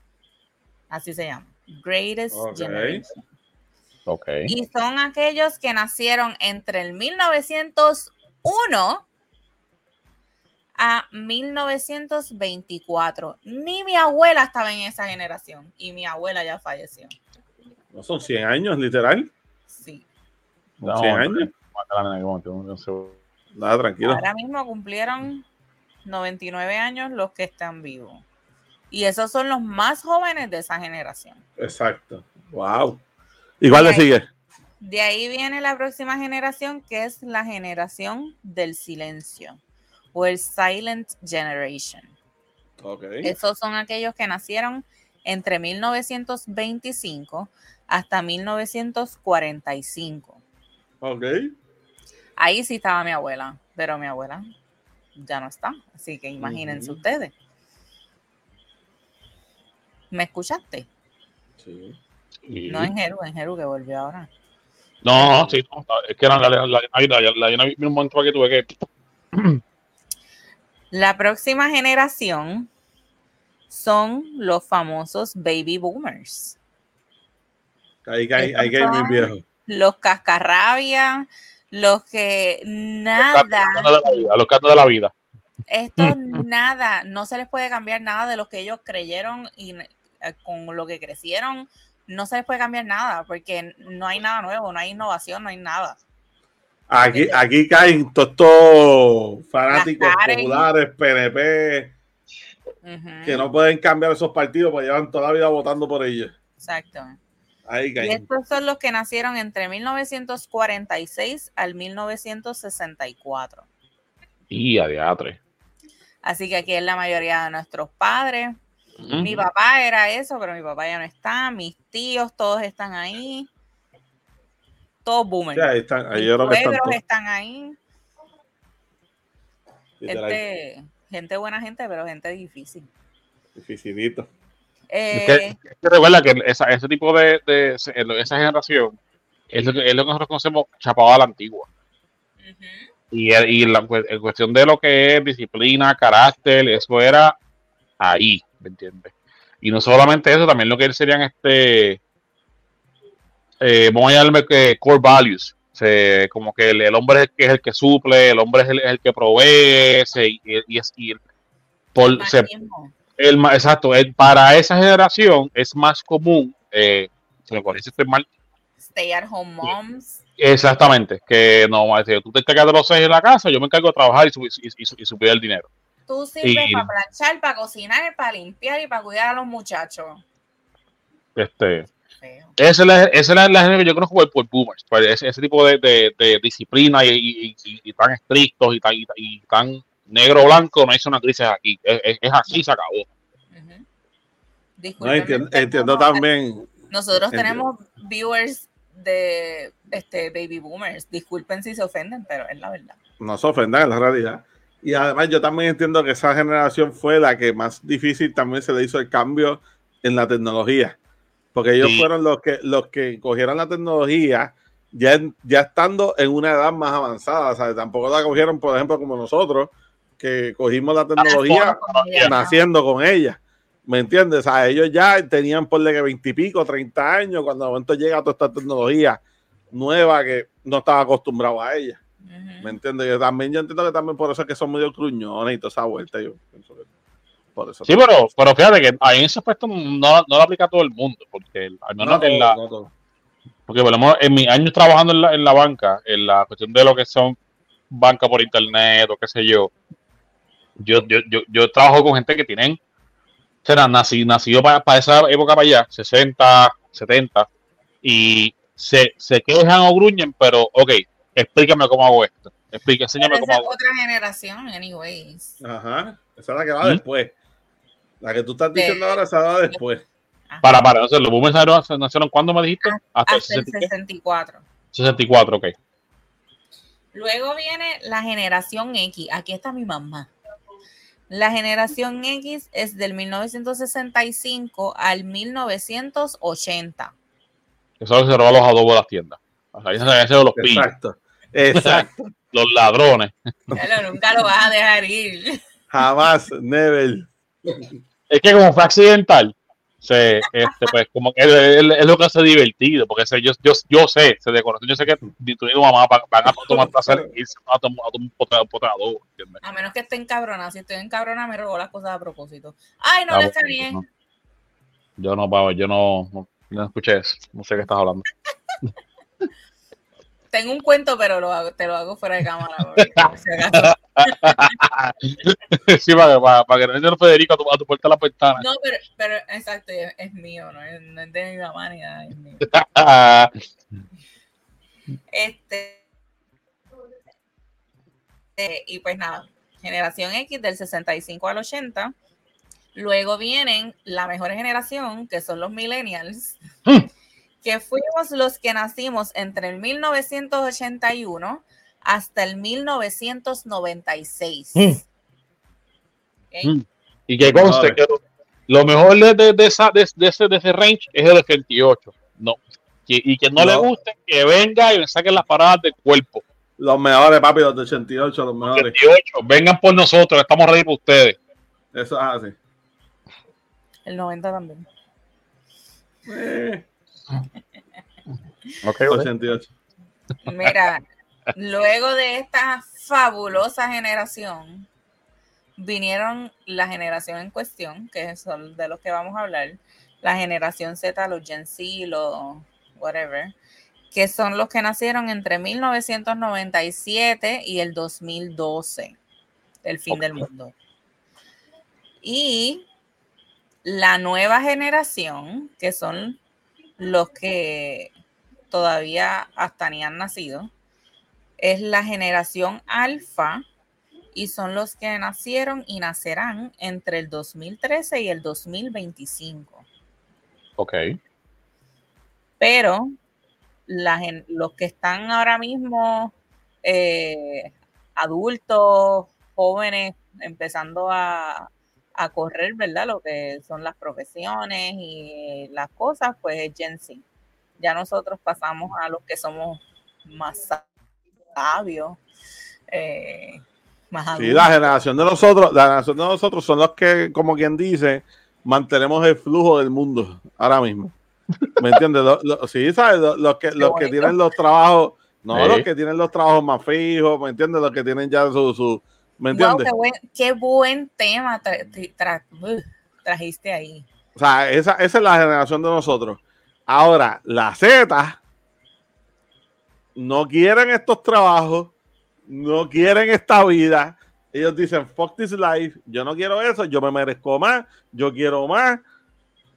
Así se llama. Greatest Ok. Generation. Y son aquellos que nacieron entre el 1901 a 1924. Ni mi abuela estaba en esa generación y mi abuela ya falleció. No son 100 años, literal. Sí. Son No, 100 no. años. Segundo. Nada, tranquilo. Ahora mismo cumplieron 99 años los que están vivos. Y esos son los más jóvenes de esa generación. Exacto. Wow. Igual le sigue. De ahí viene la próxima generación, que es la generación del silencio o el Silent Generation. Ok. Esos son aquellos que nacieron entre 1925 hasta 1945. Ok. Ahí sí estaba mi abuela, pero mi abuela ya no está. Así que imagínense ustedes. ¿Me escuchaste? Sí. Y- No en Jeru, en Jeru que volvió ahora. No, no, sí, no, es que la, la, la, la, la, la, un momento que tuve que. La próxima generación son los famosos baby boomers. Ahí cae, mi viejo. Los cascarrabias, los que nada, Los cantos de la vida, los cantos de la vida. esto nada, no se les puede cambiar nada de lo que ellos creyeron y eh, con lo que crecieron, no se les puede cambiar nada porque no hay nada nuevo, no hay innovación, no hay nada. Aquí, aquí caen todos estos fanáticos populares, PNP, que no pueden cambiar esos partidos porque llevan toda la vida votando por ellos. Exacto. Ahí Y caen. estos son los que nacieron entre 1946 al 1964. Y a diatre. Así que aquí es la mayoría de nuestros padres. Mi papá era eso, pero mi papá ya no está. Mis tíos, todos están ahí. Todos boomers. Ahí están, ahí Mis están suegros todos. están ahí. Gente, gente buena gente, pero gente difícil. dificilito. Eh, Es que, es que recuerda que esa, ese tipo de, de- esa generación es lo, que, es lo que nosotros conocemos chapado a la antigua. ujú, Y, y la, en cuestión de lo que es disciplina, carácter, eso era ahí, ¿me entiendes? Y no solamente eso, también lo que serían este, eh, vamos a llamarle que core values, como que el, el hombre es el que, es el que suple, el hombre es el, es el que provee, se- y, y es- y por, se- el, exacto, para esa generación es más común, eh, se me corrige si estoy mal, Stay at home moms. exactamente, que no, tú te encargas de los seis en la casa, yo me encargo de trabajar y, subir y, y- y subir el dinero. Tú sirves Y- para planchar, para cocinar, para limpiar y para cuidar a los muchachos. Este, Feo. esa es la, esa es la, la gente que yo conozco por, por boomers, por ese, ese tipo de, de- de disciplina y, y- y- y tan estrictos y tan, y, y tan negro blanco, no hay zonas grises aquí, es, es- es así, se acabó. No, Discúlpenme, entiendo, también. Nosotros entiendo. tenemos viewers de este baby boomers. Disculpen si se ofenden, pero es la verdad. no se ofendan en la realidad. Y además yo también entiendo que esa generación fue la que más difícil también se le hizo el cambio en la tecnología. Porque ellos Sí. fueron los que, los que cogieron la tecnología ya, ya estando en una edad más avanzada. O sea, tampoco la cogieron, por ejemplo, como nosotros, que cogimos la tecnología naciendo con ella. ¿Me entiendes? O sea, ellos ya tenían por de que veintipico, treinta años, cuando de momento llega toda esta tecnología nueva que no estaba acostumbrado a ella. ¿Me entiendes? Yo también, yo entiendo que también por eso es que son medio cruñones y toda esa vuelta. Yo pienso que por eso. Sí, pero, pero fíjate que ahí en ese aspecto no, no lo aplica a todo el mundo, porque al menos No en la, no porque por lo menos en mis años trabajando en la, en la banca, en la cuestión de lo que son banca por internet o qué sé yo, yo, yo, yo, yo trabajo con gente que tienen, será nací, nacido para, esa época para allá, 60, 70, y se, se quejan o gruñen, pero ok, explícame cómo hago esto, explica, enséñame cómo hago otra generación, anyways. Ajá. Esa es la que va ¿Mm? después. La que tú estás diciendo De- ahora, esa va después. Ajá. Para, para, entonces los boomers nacieron, nacieron ¿cuándo me dijiste? Hasta el Hasta el 60 ¿qué? 64. 64, ok. Luego viene la generación X. Aquí está mi mamá. La generación X es del 1965 al 1980. Eso es lo que se roba los adobos de las tiendas. O sea, ahí se se los pillos, Exacto. Los ladrones. Claro, nunca lo vas a dejar ir. Jamás, never. Es que como fue accidental, se, este, pues como que es, lo que hace divertido, porque ese- yo, yo, yo sé, se de corazón, yo sé que ni tú ni tu mamá van, van a tomar placer y irse a tomar a tomar un ¿entiendes? A menos que esté encabronada. Si estoy encabronada, me robó las cosas a propósito. Ay, no Ah, le bueno, escaneé. no. Yo no, Pablo, yo no, no, no escuché eso, no sé qué estás hablando. Tengo un cuento, pero lo hago, te lo hago fuera de cámara. porque, sí, para, para, para que no Federico a tu, a tu puerta de la ventana. No, pero, pero exacto, es, es mío, no es, no es de mi mamá ni nada, es mío. Este. eh, y pues nada, generación X del 65 al 80. Luego vienen la mejor generación, que son los millennials, Hmm. Que fuimos los que nacimos entre el 1981 hasta el 1996. Mm. ¿Ok? Mm. Y que conste que lo, mejor de, de, de esa, de, de ese, de ese range es el 88. No. Que- y que no, le No. guste, que venga y me saquen las paradas del cuerpo. Los mejores, papi, los de 88, los mejores. 88, vengan por nosotros, estamos ready para ustedes. Eso es así. El 90 también. Eh, Ok, 88. Mira, luego de esta fabulosa generación, vinieron la generación en cuestión, que son de los que vamos a hablar, la generación Z, los Gen Z, los whatever, que son los que nacieron entre 1997 y el 2012, el fin del mundo. Y la nueva generación, que son los que todavía hasta ni han nacido, es la generación alfa y son los que nacieron y nacerán entre el 2013 y el 2025. ok. Pero la los que están ahora mismo eh, adultos, jóvenes, empezando a, a correr, ¿verdad? Lo que son las profesiones y las cosas, pues es Gen Z. Ya nosotros pasamos a los que somos más sabios, eh, más Sí, adultos. la generación de nosotros, la generación de nosotros son los que, como quien dice, mantenemos el flujo del mundo ahora mismo. ¿Me entiendes? Lo- lo- sí, ¿sabes? Lo- Los, que, los que tienen los trabajos, no, Sí. los que tienen los trabajos más fijos, ¿me entiendes? Los que tienen ya su, su ¿me Wow, entiendes? qué, buen, qué buen tema tra- tra- uh, trajiste ahí. O sea, esa, esa es la generación de nosotros. Ahora, la Z no quieren estos trabajos, no quieren esta vida. Ellos dicen, fuck this life, yo no quiero eso, yo me merezco más, yo quiero más.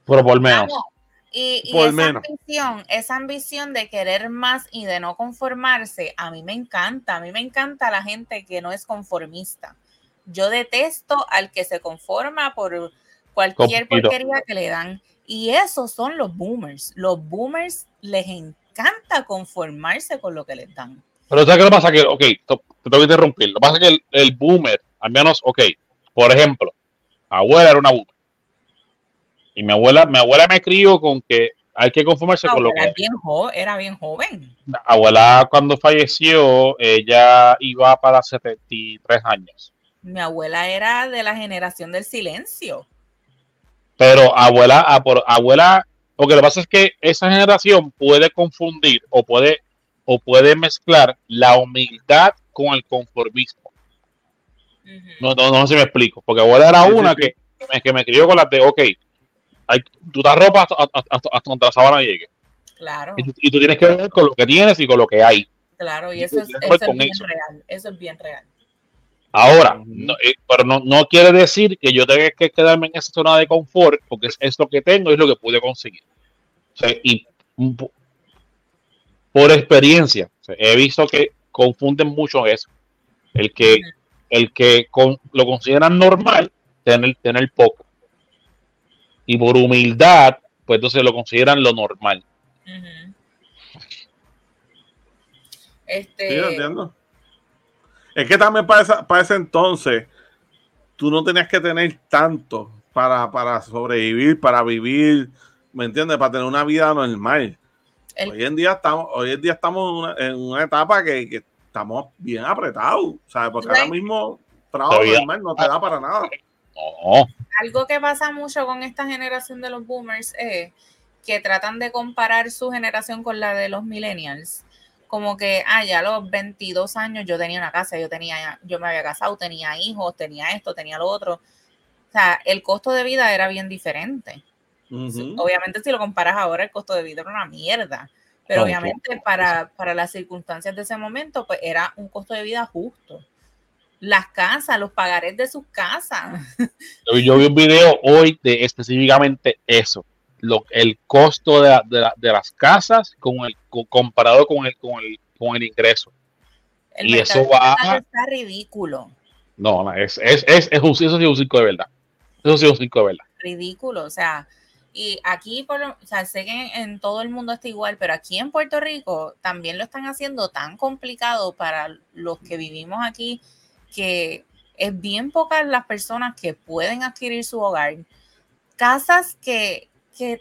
Pero por menos. Vamos, Y, esa menos. ambición, esa ambición de querer más y de no conformarse, a mí me encanta. A mí me encanta la gente que no es conformista. Yo detesto al que se conforma por cualquier porquería que le dan. Y esos son los boomers. Los boomers les encanta conformarse con lo que les dan. Pero ¿sabes qué pasa? Que, ok, te te tengo que interrumpir. Lo que pasa es que el, el boomer, al menos, ok, por ejemplo, abuela era una boomer. Y mi abuela, mi abuela me crió con que hay que conformarse con lo que es bien jo- era bien joven. Abuela cuando falleció, ella iba para 73 años. Mi abuela era de la generación del silencio. Pero abuela, a por, abuela, lo que pasa es que esa generación puede confundir o puede, o puede mezclar la humildad con el conformismo. Ujú. No, no, no sé si me explico, porque abuela era una. Que, que me, que me crió con la de, ok, hay, tú das ropa hasta, hasta, hasta- hasta donde la sábana llegue. Claro. Y tú, y tú tienes que ver con lo que tienes y con lo que hay. Claro, y Y eso es, eso es bien eso. real, eso es bien real. Ahora, no, eh, pero no, no quiere decir que yo tenga que quedarme en esa zona de confort, porque es, es lo que tengo y es lo que pude conseguir. O sea, y po- por experiencia, o sea, he visto que confunden mucho eso. El que, el que con- lo consideran normal, tener, tener poco. Y por humildad, pues entonces lo consideran lo normal. Ujú. Sí, Este, entiendo. Es que también para, esa- para ese entonces, tú no tenías que tener tanto para, para sobrevivir, para vivir, ¿me entiendes? Para tener una vida normal. el- Hoy en día estamos, hoy en día estamos en una, en una etapa que, que estamos bien apretados, ¿sabes? Porque ahora mismo trabajo normal no te da para nada. No, algo que pasa mucho con esta generación de los boomers es que tratan de comparar su generación con la de los millennials. Como que, ah, ya a los 22 años yo tenía una casa, yo tenía, yo me había casado, tenía hijos, tenía esto, tenía lo otro. O sea, el costo de vida era bien diferente. Obviamente, si lo comparas ahora, el costo de vida era una mierda. Pero obviamente para, para las circunstancias de ese momento, pues era un costo de vida justo. Las casas, los pagarés de sus casas. Yo, yo vi un video hoy de específicamente eso, lo, el costo de, la- de la- de las casas con el, co- comparado con el, con el, con el ingreso. El Y eso va- está ridículo. No, no, es, es, es, es eso sí es un circo de verdad. Eso sí es un circo de verdad. ridículo. O sea, Y aquí, por o sea, sé que en, en todo el mundo está igual, pero aquí en Puerto Rico también lo están haciendo tan complicado para los que vivimos aquí que es bien pocas las personas que pueden adquirir su hogar. Casas que, que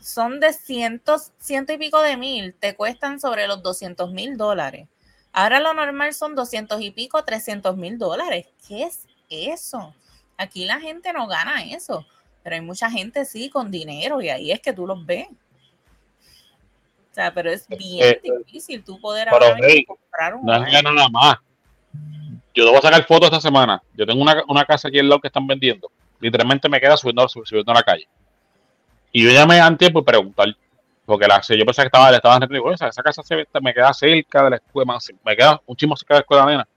son de cientos, ciento y pico de mil, te cuestan sobre los 200 mil dólares. Ahora lo normal son 200 y pico, 300 mil dólares. ¿Qué es eso? Aquí la gente no gana eso, pero hay mucha gente sí con dinero y ahí es que tú los ves. O sea, pero es bien Eh, difícil tú poder ahora hey, comprar un No es nada más. Yo te voy a sacar fotos esta semana. Yo tengo una, una casa aquí al lado que están vendiendo. Literalmente me queda subiendo, subiendo a la calle. Y yo llamé antes por preguntar. Porque la, yo pensaba que estaba, le estaban repitiendo, esa, esa casa se, me queda cerca de la escuela, me queda un chismo cerca de la escuela nena.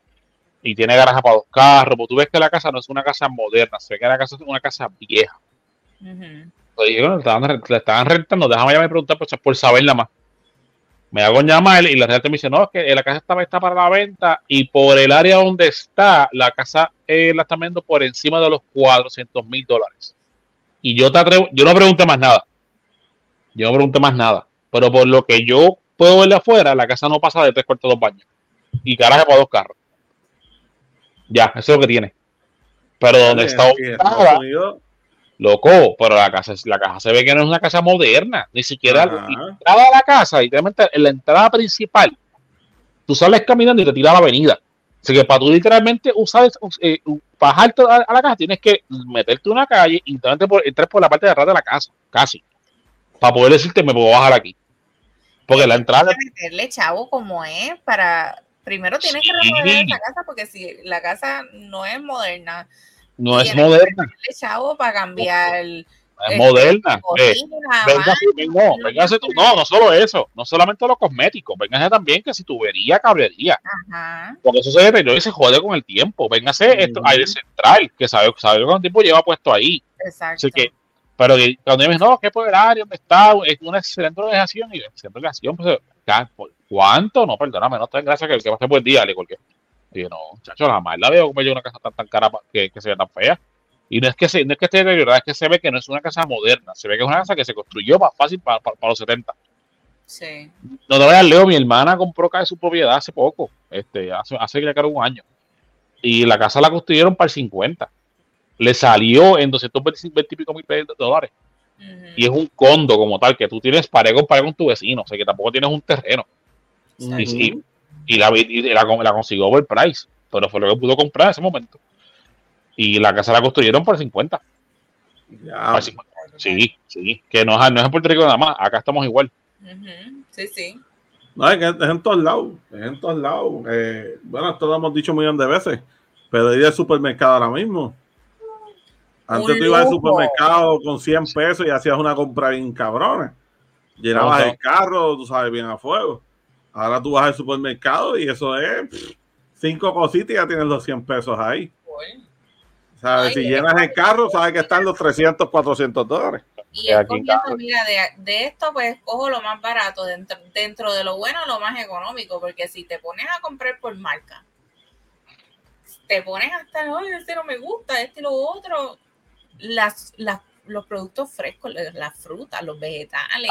Y tiene garaje para dos carros. Pues tú ves que la casa no es una casa moderna, se ve que la casa es una casa vieja. Ujú. Entonces, yo, le, estaban, re- le estaban rentando, déjame llamar y preguntar por, por saber nada más. Me hago llamar y la realidad me dice, no, es que la casa está, está para la venta y por el área donde está, la casa eh, la están vendiendo por encima de los 400 mil dólares. Y yo te atrevo, yo no pregunté más nada. Yo no pregunté más nada. Pero por lo que yo puedo ver de afuera, la casa no pasa de tres cuartos de dos baños. Y garaje para dos carros. Ya, eso es lo que tiene. Pero donde está Loco, pero la casa, la casa se ve que no es una casa moderna, ni siquiera la entrada de la casa, literalmente en la entrada principal, tú sales caminando y te tiras a la avenida. Así que para tú literalmente usar, eh, bajarte a, a la casa, tienes que meterte en una calle y literalmente por, entrar por la parte de atrás de la casa, casi, para poder decirte me puedo bajar aquí. Porque la entrada, que meterle chavo como es para primero tienes que Sí. remodelar esa casa porque si la casa no es moderna no es moderna, chavo para cambiar no es moderna. No, véngase tú- no, no solo eso, no solamente los cosméticos, véngase también que si tubería, cablería. ajá, Porque eso se deteriora y se jode con el tiempo. Véngase esto, Ujú. aire central, que sabe, sabe cuánto tiempo lleva puesto ahí. exacto. Así que, pero cuando me dicen, no, el área donde está, es una excelente organización. Y excelente organización, pues, ya, ¿por ¿cuánto? No, perdóname, no ten gracias que el que pase buen día, le porque Y yo, no, chacho, jamás la veo como yo una casa tan, tan cara que, que se ve tan fea. Y no es que se, no es que esté deteriorada, es que se ve que no es una casa moderna, se ve que es una casa que se construyó más fácil para, para, para los 70. sí. No te vayas, Leo, mi hermana compró casa de su propiedad hace poco, este, hace, hace ya creo un año. Y la casa la construyeron para el 50. Le salió en 220 y pico mil dólares. Ujú. Y es un condo como tal, que tú tienes pared con pared con tu vecino, o sea que tampoco tienes un terreno. Y- y la, y la, la consiguió por price, pero fue lo que pudo comprar en ese momento. Y la casa la construyeron por 50. Ya, por 50. Sí, sí, que no, es- no es en Puerto Rico nada más, acá estamos igual. Sí, sí. No, es que es en todos lados, es en todos lados. Eh, bueno, esto lo hemos dicho un millón de veces, pero ir al supermercado ahora mismo. Antes tú ibas al supermercado con 100 pesos y hacías una compra bien cabrona. Llenabas el carro, tú sabes, bien a fuego. Ahora tú vas al supermercado y eso es pff, cinco cositas y ya tienes los 100 pesos ahí. ¿Sabes? Ay, si es llenas el carro, sabes que están los 300, 400 dólares. Y cabe. mira, de, de esto pues cojo lo más barato, dentro, dentro de lo bueno, lo más económico, porque si te pones a comprar por marca, te pones hasta, no, este no me gusta, este y lo otro, las, las, los productos frescos, la- las frutas, los vegetales,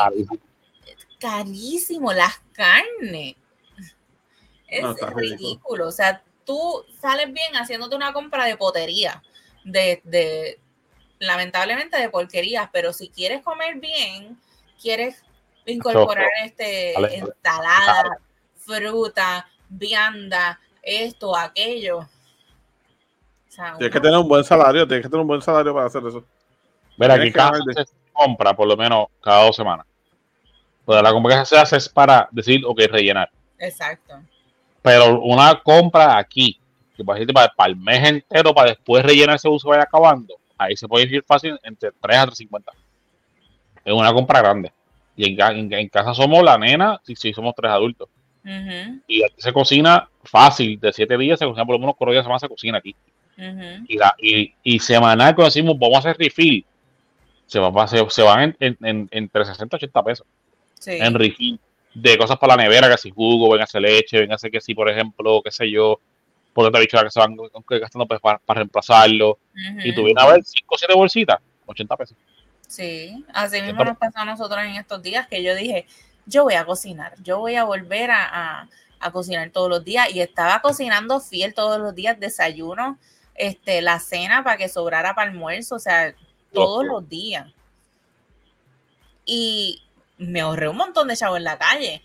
carísimo, las carnes. Es No, ridículo. O sea, tú sales bien haciéndote una compra de potería, de, de lamentablemente de porquerías, pero si quieres comer bien, quieres incorporar este ensalada, fruta, vianda, esto, aquello. O sea, Tienes que tener un buen salario, tienes que tener un buen salario para hacer eso. Mira, aquí cada se compra por lo menos cada dos semanas. Pues la compra que se hace es para decir, ok, rellenar. Exacto. Pero una compra aquí, que para, decirte, para, para el mes entero, para después rellenar ese uso vaya acabando, ahí se puede ir fácil entre 3 a 350. Es una compra grande. Y en, ca- en- en casa somos la nena, si, si somos tres adultos. Y aquí se cocina fácil, de 7 días se cocina por lo menos cuatro días a la semana se cocina aquí. ujú. y, la, y, y semanal, cuando decimos vamos a hacer refill, se, va, se, se van en, en, en- entre 60 y 80 pesos Sí. en refill de cosas para la nevera, que si jugo, venga a leche, venga a que si, por ejemplo, qué sé yo, por otra bichuela que se van gastando pues, para, para reemplazarlo. Y Ujú. tú vienes a ver 5 o 7 bolsitas, 80 pesos. Sí, así mismo nos pasó a nosotros en estos días que yo dije, yo voy a cocinar, yo voy a volver a, a, cocinar todos los días y estaba cocinando fiel todos los días, desayuno, este, la cena para que sobrara para almuerzo, o sea, todos los días. Y me ahorré un montón de chavo en la calle,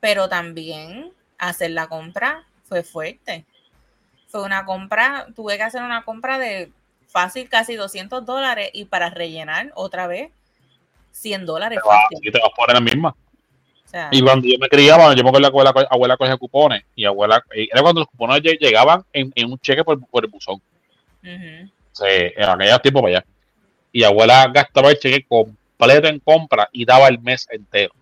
pero también hacer la compra fue fuerte. Fue una compra, tuve que hacer una compra de fácil casi 200 dólares y para rellenar otra vez 100 dólares. Y te vas a poner la misma. y cuando yo me criaba, yo me acuerdo que abuela, abuela cogía cupones y abuela, era cuando los cupones llegaban en, un cheque por, el buzón. sí, en aquellos tiempos para allá. Y abuela gastaba el cheque completo en compra y daba el mes entero.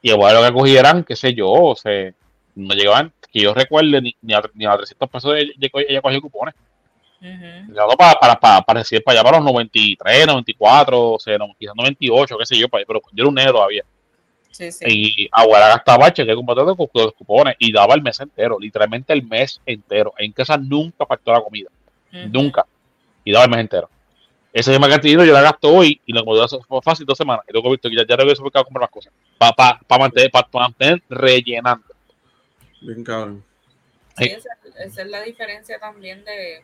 Y abuela lo que cogieran, qué sé yo, o sea, no llegaban, que yo recuerde, ni, ni, a, ni a 300 pesos ella, ella cogía cupones. para, para, para, para, decir, para allá para los 93, 94, o sea, quizás 98, qué sé yo, para, pero yo era un negro todavía. Sí, sí. Y abuela gastaba cheque completo de los cupones y daba el mes entero, literalmente el mes entero. En casa nunca faltó la comida, nunca. Y daba el mes entero. Ese mismo cantidad yo la gasto hoy y lo fue fácil dos semanas. Y luego visto que ya, ya regreso a comprar más cosas. Para pa, pa mantener, pa mantener rellenando. Bien cabrón. Sí, esa, esa, es la diferencia también de,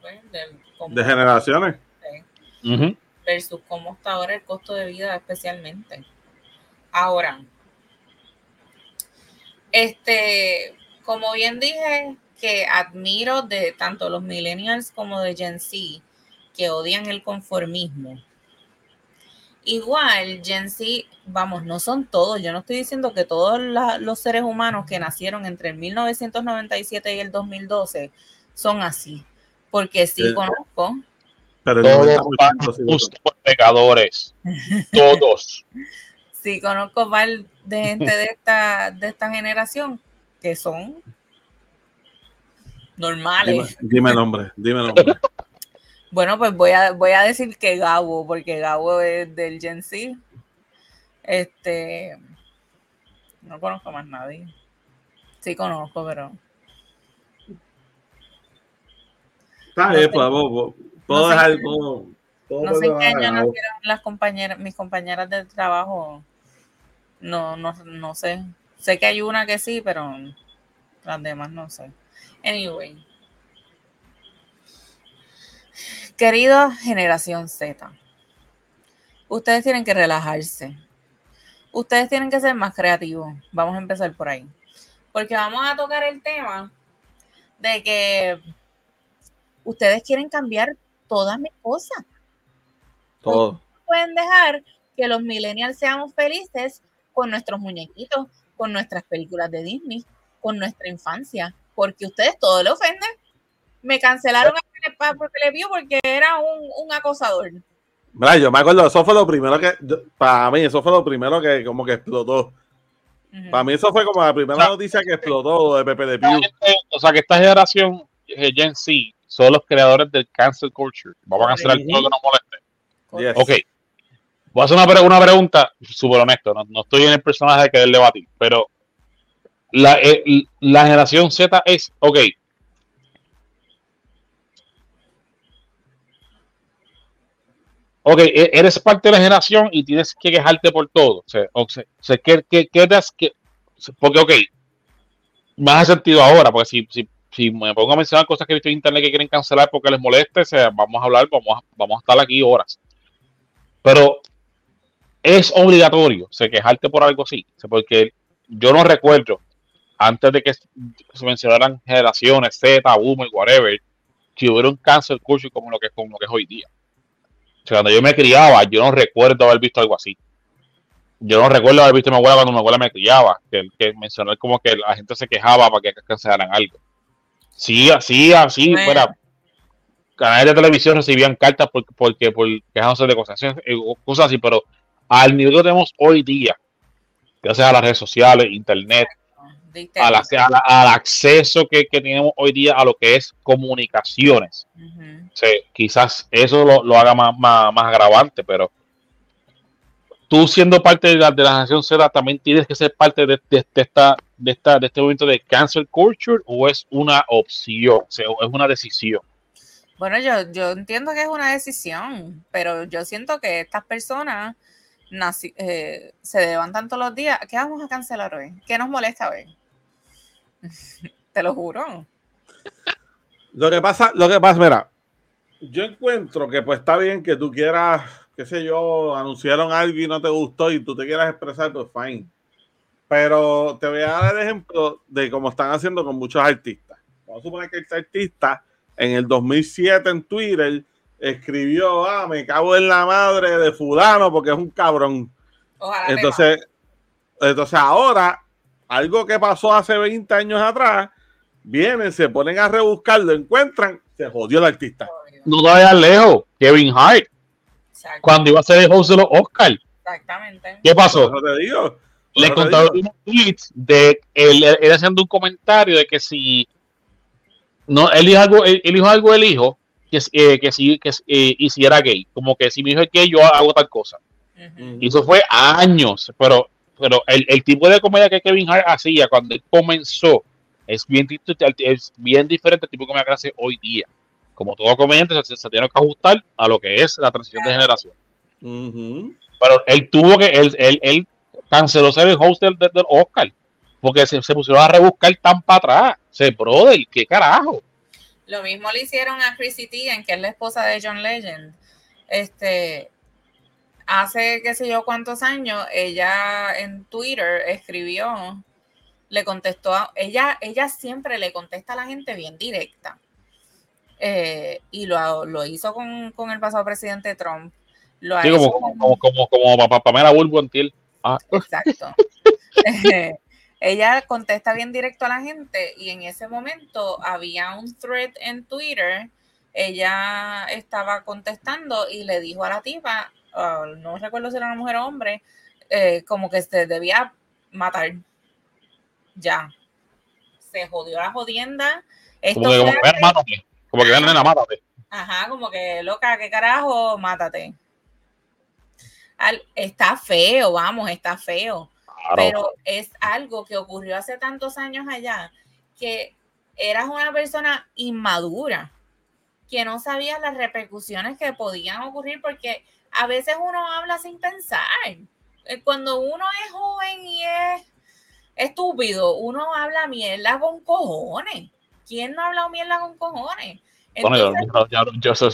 de, generaciones. Versus cómo está ahora el costo de vida especialmente. Ahora, este, como bien dije, que admiro de tanto los millennials como de Gen Z, que odian el conformismo. Igual, Gen Z, vamos, no son todos. Yo no estoy diciendo que todos los seres humanos que nacieron entre el 1997 y el 2012 son así. Porque sí eh, conozco. Pero todos pecadores. todos. Sí conozco mal de gente de esta, de esta generación que son normales. Dime, dime nombre, dime nombre. Bueno, pues voy a, voy a decir que Gabo, porque Gabo es del Gen Z. Este. No conozco más nadie. Sí conozco, pero. Está bien, pues, puedo dejar todo. no sé qué año nacieron las compañeras, mis compañeras de trabajo. No, no, no sé. Sé que hay una que sí, pero las demás no sé. Anyway. Querida generación Z, ustedes tienen que relajarse. Ustedes tienen que ser más creativos. Vamos a empezar por ahí. Porque vamos a tocar el tema de que ustedes quieren cambiar todas mis cosas. Todo. Pueden dejar que los millennials seamos felices con nuestros muñequitos, con nuestras películas de Disney, con nuestra infancia, porque ustedes todo le ofenden. Me cancelaron porque le vio porque era un, un acosador. yo me acuerdo, eso fue lo primero que, para mí, eso fue lo primero que como que explotó. Para mí eso fue como la primera noticia que explotó de Pepe de Pew. O sea, que esta generación, eh, Gen Z, son los creadores del cancel culture. Vamos a cancelar todo que nos moleste. Ok. Voy a hacer una, una pregunta súper honesto. No, estoy en el personaje de querer debatir, pero la, eh, la generación Z es, ok, ok, e-, eres parte de la generación y tienes que quejarte por todo. O sea, o sea ¿qué, qué, qué que, porque, ok, me hace sentido ahora, porque si, si, si, me pongo a mencionar cosas que he visto en internet que quieren cancelar porque les moleste, o sea, vamos a hablar, vamos a, vamos a estar aquí horas. Pero es obligatorio, o sea, quejarte por algo así, o porque yo no recuerdo, antes de que se mencionaran generaciones, Z, Boomer, whatever, que hubiera un cancel culture como lo que, como lo que es hoy día cuando yo me criaba, yo no recuerdo haber visto algo así. Yo no recuerdo haber visto a mi abuela cuando mi abuela me criaba, que, que mencionó como que la gente se quejaba para que cancelaran algo. Sí, así, así, fuera. Canales de televisión recibían cartas porque, porque por quejándose de cosas, eh, cosas así, pero al nivel que tenemos hoy día, gracias a las redes sociales, internet, al, acceso que, tenemos hoy día a lo que es comunicaciones. Quizás eso lo, haga más, más, agravante, pero tú siendo parte de la, de la nación Z también tienes que ser parte de, esta, de, esta, de este movimiento de cancel culture o es una opción, o es una decisión. Bueno, yo, yo entiendo que es una decisión, pero yo siento que estas personas eh, se levantan todos los días. ¿Qué vamos a cancelar hoy? ¿Qué nos molesta hoy? Te lo juro. Lo que pasa, lo que pasa, mira, yo encuentro que pues está bien que tú quieras, qué sé yo, anunciaron algo y no te gustó y tú te quieras expresar, pues fine. Pero te voy a dar el ejemplo de cómo están haciendo con muchos artistas. Vamos a suponer que este artista en el 2007 en Twitter escribió, ah, me cago en la madre de fulano porque es un cabrón. entonces, entonces ahora, algo que pasó hace 20 años atrás, vienen, se ponen a rebuscar, lo encuentran, se jodió el artista. No te vayas lejos, Kevin Hart. Cuando iba a ser el host de los Oscar. Exactamente. ¿Qué pasó? te digo. Le contaron un tweet de él, él, haciendo un comentario de que si no, él dijo algo, él, dijo algo del hijo que, eh, que si que eh, hiciera gay, como que si mi hijo es gay, yo hago tal cosa. Y eso fue años, pero, pero el, el, tipo de comedia que Kevin Hart hacía cuando él comenzó es bien, es bien diferente al tipo de comedia que hace hoy día. Como todo comediante, se, tiene que ajustar a lo que es la transición de generación. Pero él tuvo que, él, él, él canceló ser el host del, del Oscar porque se, se, pusieron a rebuscar tan para atrás. Se brother, ¿qué carajo? Lo mismo le hicieron a Chrissy Teigen, que es la esposa de John Legend. Este, hace qué sé yo cuántos años, ella en Twitter escribió, le contestó, a, ella, ella siempre le contesta a la gente bien directa. Eh, y lo, lo hizo con, con, el pasado presidente Trump. Lo sí, como, como, como, como, como Pamela Ah. Exacto. ella contesta bien directo a la gente y en ese momento había un thread en Twitter, ella estaba contestando y le dijo a la tipa, ah, no recuerdo si era una mujer o hombre, eh, como que se debía matar. Ya. Se jodió la jodienda. Esto como, que, como, que, que nena, mátate. Ajá, como que loca, qué carajo, mátate. está feo, vamos, está feo. Pero es algo que ocurrió hace tantos años allá, que eras una persona inmadura, que no sabías las repercusiones que podían ocurrir, porque a veces uno habla sin pensar. Eh, cuando uno es joven y es estúpido, uno habla mierda con cojones. ¿Quién no ha hablado mierda con cojones? bueno, yo, eso,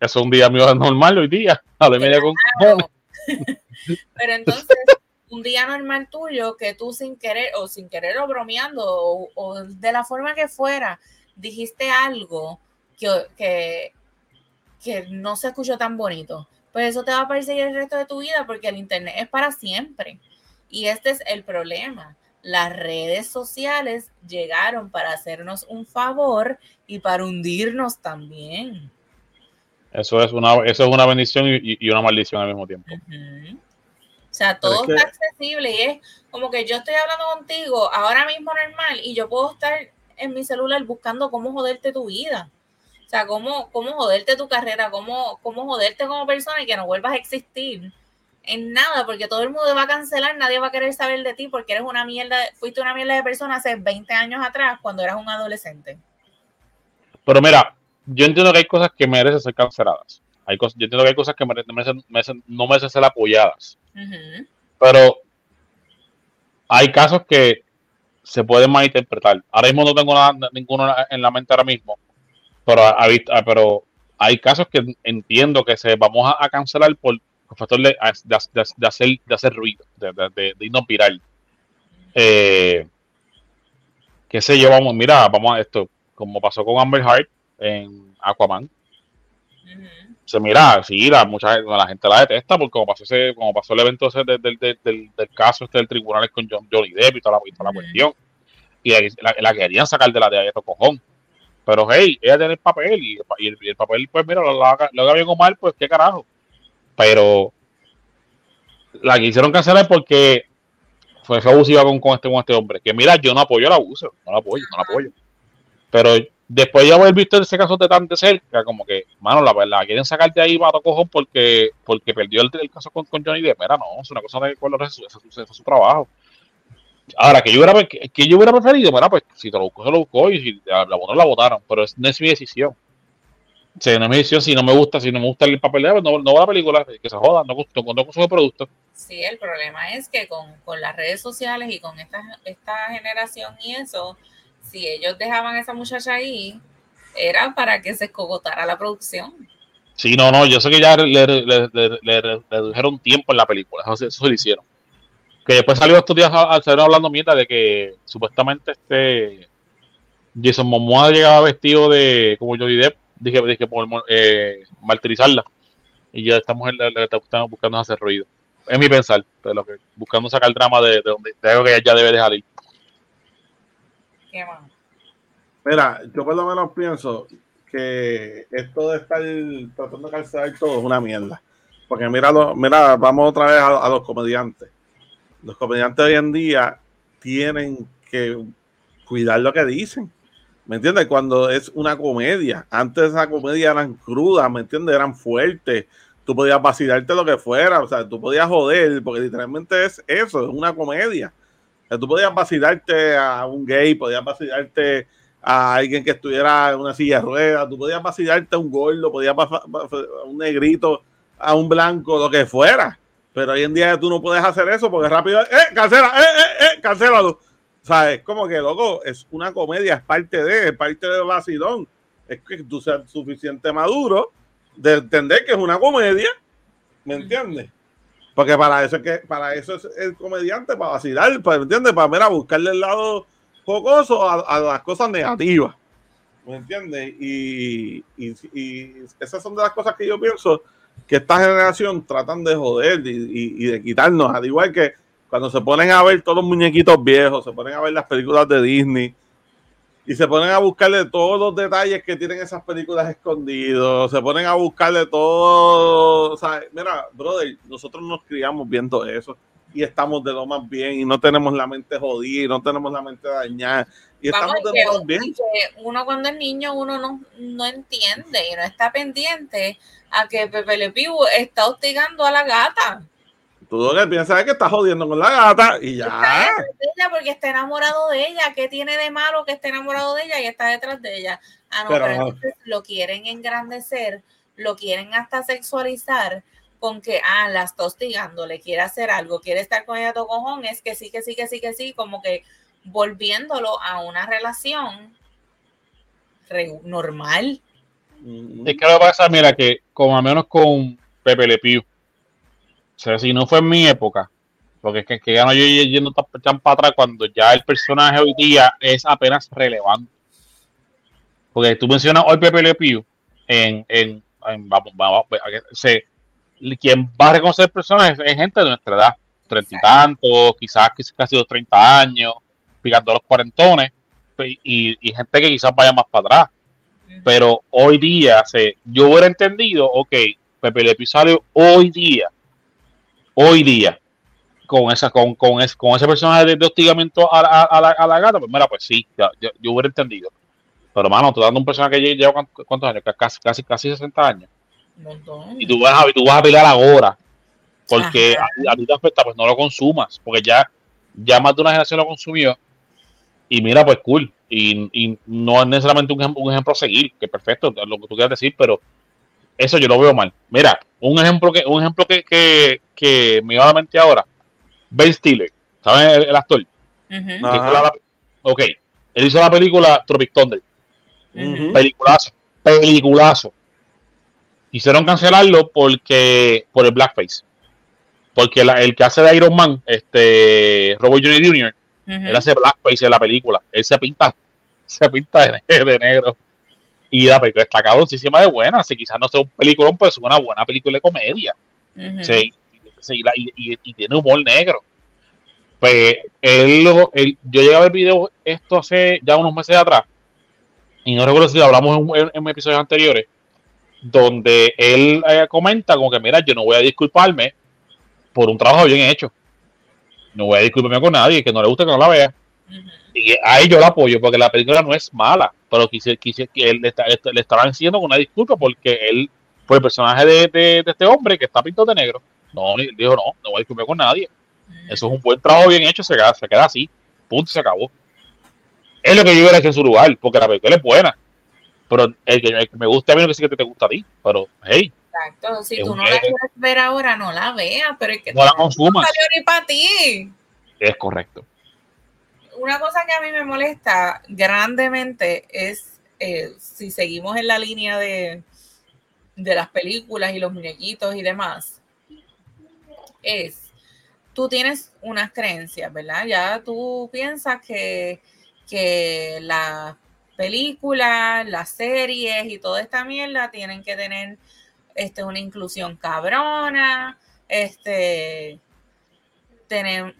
es un día mío normal hoy día. Hablo mierda con cojones. Pero entonces un día normal tuyo que tú sin querer o sin querer o bromeando o, de la forma que fuera, dijiste algo que, que, no se escuchó tan bonito. Pues eso te va a perseguir el resto de tu vida porque el Internet es para siempre. Y este es el problema. Las redes sociales llegaron para hacernos un favor y para hundirnos también. Eso es una, eso es una bendición y, una maldición al mismo tiempo. O sea, todo está accesible y es como que yo estoy hablando contigo ahora mismo normal y yo puedo estar en mi celular buscando cómo joderte tu vida. O sea, cómo, cómo joderte tu carrera, cómo, cómo joderte como persona y que no vuelvas a existir en nada, porque todo el mundo va a cancelar, nadie va a querer saber de ti porque eres una mierda, fuiste una mierda de persona hace 20 años atrás cuando eras un adolescente. Pero mira, yo entiendo que hay cosas que merecen ser canceladas. Hay cosas, yo entiendo que hay cosas que merecen, no merecen ser apoyadas. Pero hay casos que se pueden malinterpretar. Ahora mismo no tengo nada, ninguno en la mente ahora mismo, pero, pero hay casos que entiendo que se vamos a, cancelar por el factor de, hacer, de hacer ruido, de, de, de irnos viral. Eh, qué sé yo, vamos, mira, vamos a esto, como pasó con Amber Heart en Aquaman se mira, sí, la, mucha, la gente la detesta porque como pasó ese, como pasó el evento ese del, del, del, del caso este del tribunal con John, Johnny Depp y toda la, y toda la cuestión. Y la, la, querían sacar de la de ahí cojón. Pero hey, ella tiene el papel y, y, el, el, papel, pues mira, lo, haga, lo haga bien o mal, pues qué carajo. Pero la quisieron cancelar porque fue, abusiva con, con, este, con este hombre. Que mira, yo no apoyo el abuso, no lo apoyo, no lo apoyo. Pero después de haber visto ese caso de tan de cerca, como que, mano, la verdad, quieren sacarte ahí para cojón porque, porque perdió el, caso con, con, Johnny Depp. Mira, no, es una cosa de acuerdo, es su, su, trabajo. Ahora, que yo hubiera, que, yo hubiera preferido, mira, pues si te lo buscó, se lo buscó y si la votaron, la votaron, pero es, no es mi decisión. Sí, no es mi decisión, si no me gusta, si no me gusta el papel de no, no va a la película, que se joda, no, no, no consumo el producto. Sí, el problema es que con, con las redes sociales y con esta, esta generación y eso, si ellos dejaban a esa muchacha ahí, era para que se escogotara la producción. Sí, no, no, yo sé que ya le, le, le, redujeron tiempo en la película, eso, eso lo hicieron. Que después salió estos días al ser hablando mierda de que supuestamente este Jason Momoa llegaba vestido de como Johnny Depp dije, dije por eh, martirizarla. Y ya estamos, en la, estamos buscando hacer ruido. Es mi pensar, de lo que, buscando sacar drama de, de donde de algo que ya debe dejar ir. ¿Qué Mira, yo por lo menos pienso que esto de estar tratando de calzar todo es una mierda. Porque mira, mira vamos otra vez a, a, los comediantes. Los comediantes hoy en día tienen que cuidar lo que dicen. ¿Me entiendes? Cuando es una comedia. Antes esa comedia eran crudas, ¿me entiendes? Eran fuertes. Tú podías vacilarte lo que fuera, o sea, tú podías joder, porque literalmente es eso, es una comedia. O tú podías vacilarte a un gay, podías vacilarte a alguien que estuviera en una silla de ruedas, tú podías vacilarte a un gordo, podías a un negrito, a un blanco, lo que fuera. Pero hoy en día tú no puedes hacer eso porque rápido, ¡eh, cancela! ¡eh, eh, eh! ¡Cancélalo! ¿Sabes? Como que, loco, es una comedia, es parte de, es parte del vacilón. Es que tú seas suficiente maduro de entender que es una comedia. ¿Me entiendes? Porque para eso es que, para eso es el comediante, para vacilar, ¿me entiendes? Para ver, a buscarle el lado jocoso a, las cosas negativas. ¿Me entiendes? Y, y, y, esas son de las cosas que yo pienso que esta generación tratan de joder y de quitarnos, al igual que cuando se ponen a ver todos los muñequitos viejos, se ponen a ver las películas de Disney y se ponen a buscarle todos los detalles que tienen esas películas escondidos, se ponen a buscarle todo, o sea, mira, brother, nosotros nos criamos viendo eso y estamos de lo más bien y no tenemos la mente jodida y no tenemos la mente dañada y estamos de lo más bien. Uno cuando es niño uno no, no entiende y no está pendiente a que Pepe Le Pew está hostigando a la gata. Tú lo que piensas es que está jodiendo con la gata y ya. Está porque está enamorado de ella. ¿Qué tiene de malo que esté enamorado de ella y está detrás de ella? Ah, no, pero, entonces lo quieren engrandecer, lo quieren hasta sexualizar con que, ah, la está hostigando, le quiere hacer algo, quiere estar con ella todo cojón, es que sí, que sí, que sí, que sí, como que volviéndolo a una relación normal. Es que lo que pasa, mira, que como al menos con Pepe Le Pew, sea, si no fue en mi época, porque es que, que ya no yo yendo tan, para atrás cuando ya el personaje hoy día es apenas relevante. Porque tú mencionas hoy Pepe Le Pew en, en, vamos, vamos, se, quien va a reconocer el personaje es gente de nuestra edad, treinta y tantos, quizás, casi los treinta años, picando los cuarentones, y, y, gente que quizás vaya más para atrás. Pero hoy día, se, yo hubiera entendido, ok, Pepe Le Pew salió hoy día hoy día con esa con, con, con ese personaje de, hostigamiento a, a, a, la, a, la, gata, pues mira, pues sí, ya, yo, yo, hubiera entendido. Pero mano, tú dando un personaje que lleva cuántos años, casi, casi, casi 60 años. Y tú vas a, tú vas a pelear ahora. Porque a, ti te afecta, pues no lo consumas. Porque ya, ya más de una generación lo consumió. Y mira, pues cool. Y, y no es necesariamente un, un ejemplo a seguir, que perfecto, lo que tú quieras decir, pero eso yo lo veo mal. Mira, un ejemplo que, un ejemplo que, que, que me iba a la mente ahora, Ben Stiller, ¿sabes el, actor? ok, él hizo la película Tropic Thunder. Peliculazo, peliculazo. Quisieron cancelarlo porque por el blackface. Porque el que hace de Iron Man, este Robert Jr. Jr., él hace blackface en la película. Él se pinta, se pinta de negro. Y la película está cabroncísima de buena. Si quizás no sea un peliculón, pues es una buena película de comedia. sí, y, tiene humor negro. Pues él, yo llegué a ver video esto hace ya unos meses atrás. Y no recuerdo si lo hablamos en, episodios anteriores. Donde él eh, comenta como que, mira, yo no voy a disculparme por un trabajo bien hecho. No voy a disculparme con nadie que no le guste que no la vea. Y ahí yo la apoyo porque la película no es mala, pero quise, quise que él le, le estaban haciendo una disculpa porque él, por el personaje de, de, este hombre que está pintado de negro, no, dijo no, no voy a disculpar con nadie. Eso es un buen trabajo bien hecho, se queda, se queda así, punto, se acabó. Es lo que yo hubiera hecho en su lugar, porque la película es buena. Pero el que, el que me gusta a mí no decir que te gusta a ti. Pero, hey, Exacto. Si tú no la es- quieres ver ahora, no la veas, pero es que no la no consumas. salió ni para ti. Es correcto. Una cosa que a mí me molesta grandemente es eh, si seguimos en la línea de, de las películas y los muñequitos y demás, es, tú tienes unas creencias, ¿verdad? Ya tú piensas que, que las películas, las series y toda esta mierda tienen que tener este, una inclusión cabrona, este, tener,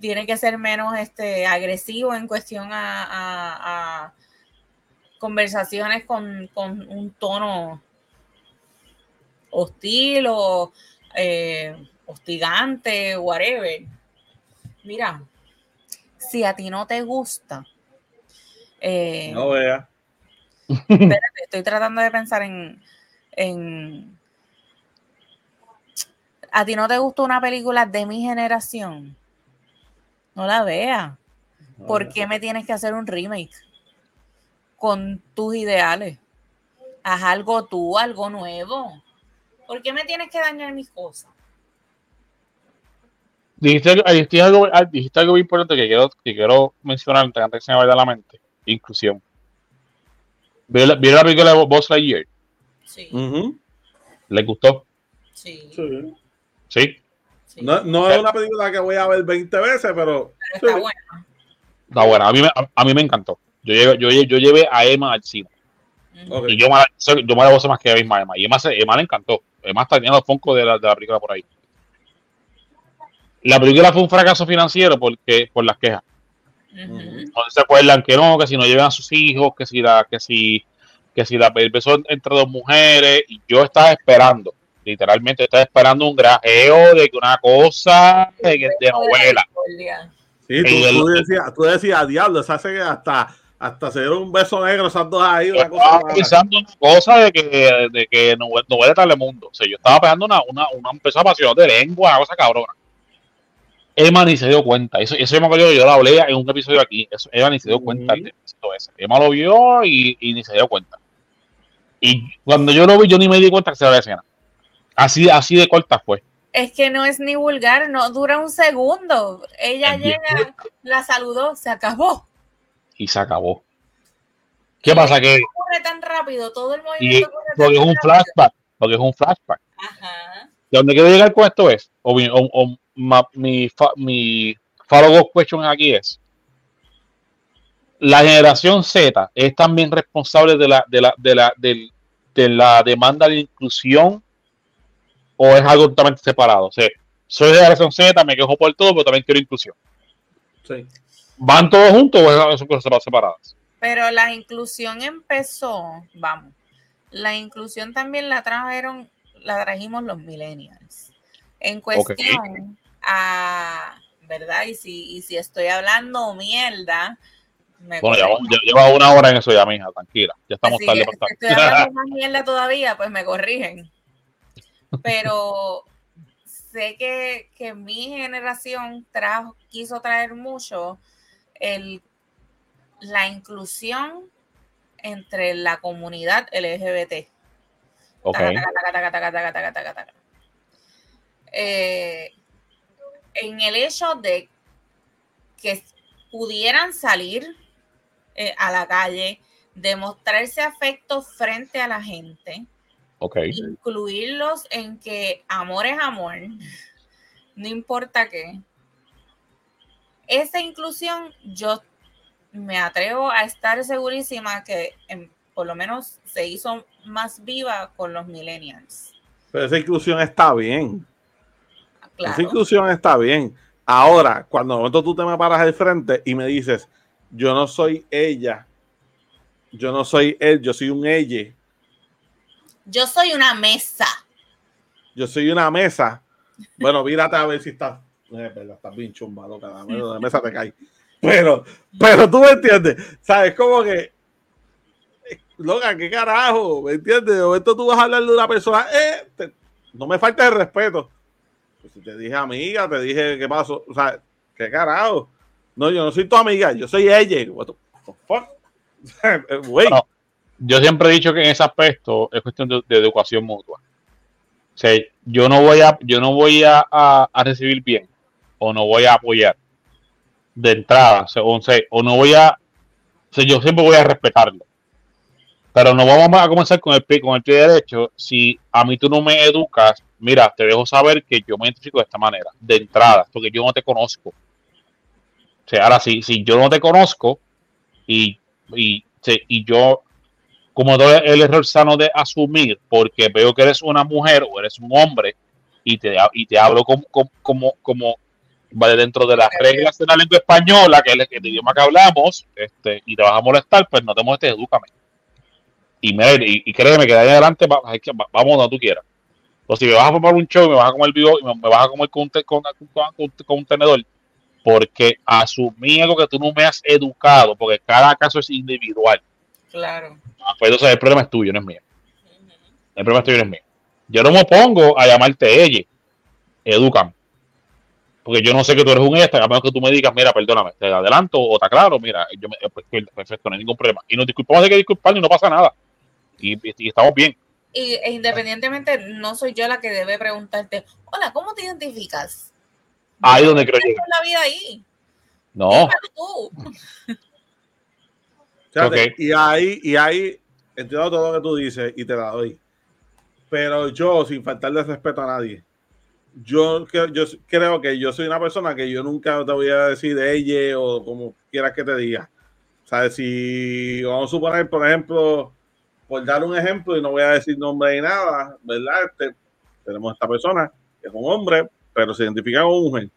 tiene que ser menos este, agresivo en cuestión a, conversaciones con, con un tono hostil o eh, hostigante, whatever. Mira, si a ti no te gusta, eh, No vea. espérate, estoy tratando de pensar en, en. A ti no te gusta una película de mi generación. No la veas. No ¿Por vea. qué me tienes que hacer un remake? Con tus ideales. Haz algo tú, algo nuevo. ¿Por qué me tienes que dañar mis cosas? Dijiste, algo- dijiste algo, ah, dijiste algo muy importante que quiero, que quiero mencionar antes que se me vaya de la mente. Inclusión. ¿Vieron la, vieron la película de Buzz Lightyear? Sí, Ujú. ¿Les gustó? sí, Sí. Sí. sí. No, no es una película que voy a ver 20 veces, pero Pero está sí. buena. Está buena. A mí, me- a, a mí me encantó. Yo llevé, yo, yo llevé a Emma al cine. Ujú. Ok. Y yo me, la- yo me la gozo más que a misma Emma. Y Emma, se- Emma le encantó. Emma está teniendo Funko de la, de la película por ahí. La película fue un fracaso financiero porque, por las quejas. No se acuerdan que no, que si no llevan a sus hijos, que si la, que si, que si la beso entre dos mujeres, y yo estaba esperando, literalmente estaba esperando un grajeo de que una cosa de, de novela. Sí, tú, el- tú decías, tú decías, diablo, se hace que hasta, hasta se dieron un beso negro esas dos ahí, Yo una cosa estaba pensando en una cosa de que, de que novela, novela de Telemundo. O sea, yo estaba pegando una, una, una empezó apasionada de lengua, una cosa cabrona. Emma ni se dio cuenta. Eso, eso yo me acuerdo que yo lo hablé en un episodio aquí. Eso, Emma ni se dio cuenta Ujú. de todo eso. Emma lo vio y, y ni se dio cuenta. Y cuando yo lo vi, yo ni me di cuenta que se era la escena. Así, así de corta fue. Es que no es ni vulgar, no dura un segundo. Ella Es bien llega, la saludó, se acabó. Y se acabó. ¿Qué pasa? Que Corre tan rápido, todo el y, movimiento tan porque es un rápido. flashback. Porque es un flashback. Ajá. ¿De dónde quiero llegar con esto es? O, o- o ma- mi, fa- mi follow-up question aquí es: ¿la generación Z es también responsable de la, de la, de la, del- de la demanda de inclusión o es algo totalmente separado? O sea, soy de generación Z, me quejo por todo, pero también quiero inclusión. Sí. ¿Van todos juntos o son cosas separadas? Pero la inclusión empezó, vamos, la inclusión también la trajeron, la trajimos los millennials. En cuestión a, ¿verdad? Y si, y si estoy hablando mierda, me Bueno, corrigen. lleva, una hora en eso ya, mija, tranquila. Ya estamos Así tarde que para si estar. estoy hablando más mierda todavía, pues me corrigen. Pero sé que, que mi generación trajo, quiso traer mucho el, la inclusión entre la comunidad LGBT. Ok. Taca, en el hecho de que pudieran salir eh, a la calle, demostrarse afecto frente a la gente, incluirlos en que amor es amor, no importa qué. Esa inclusión yo me atrevo a estar segurísima que en- por lo menos se hizo más viva con los millennials. Pero esa inclusión está bien. Esa Claro. inclusión está bien. Ahora, cuando de momento tú te me paras al frente y me dices, yo no soy ella, yo no soy él, yo soy un ella, Yo soy una mesa. yo soy una mesa. Bueno, mírate a ver si estás. Eh, verdad, estás bien chumba, loca. La mesa- te cae. Pero, pero tú me entiendes. ¿Sabes? Como que. Loca, qué carajo. ¿Me entiendes? De momento tú vas a hablar de una persona. Eh, te- no me falta el respeto. Pues si te dije amiga, te dije qué pasó. O sea, qué carajo. No, yo no soy tu amiga, yo soy ella. What? Güey. Bueno, yo siempre he dicho que en ese aspecto es cuestión de, educación mutua. O yo no voy a, yo no voy a, a, recibir bien o no voy a apoyar de entrada, o, sea, o no voy a, o yo siempre voy a respetarlo. Pero no vamos a comenzar con el pie, con el pie derecho. Si a mí tú no me educas, mira, te dejo saber que yo me identifico de esta manera, de entrada, porque yo no te conozco. Ahora si, si yo no te conozco y, y, y yo como el error sano de asumir, porque veo que eres una mujer o eres un hombre y te, y te hablo como, como, como, vale dentro de las reglas de la lengua española, que es el, idioma que hablamos, este, y te vas a molestar, pues no te molestes, edúcame. Y, me, y, créeme que de ahí adelante vamos donde tú quieras. O si me vas a formar un show y me vas a comer vivo, me vas a comer con con, con, con un tenedor, porque asumí algo que tú no me has educado, porque cada caso es individual. Claro. Ah, pues entonces el problema es tuyo, no es mío. El problema es tuyo, no es mío. Yo no me opongo a llamarte ella. Edúcame. Porque yo no sé que tú eres un esta, a menos que tú me digas, mira, perdóname, te adelanto o está claro, mira, yo me, eh, pues, perfecto, no hay ningún problema. Y nos disculpamos de que disculpar y no pasa nada. Y, estamos bien. Y e independientemente, no soy yo la que debe preguntarte, hola, ¿cómo te identificas? Ahí donde creo yo. la vida ahí? No. Y ahí, y ahí entiendo todo lo que tú dices y te la doy. Pero yo, sin faltarle respeto a nadie, yo, yo creo que yo soy una persona que yo nunca te voy a decir de ella o como quieras que te diga. O sea, si vamos a suponer, por ejemplo, por dar un ejemplo, y no voy a decir nombre ni nada, ¿verdad? Este, tenemos esta persona que es un hombre, pero se identifica como mujer.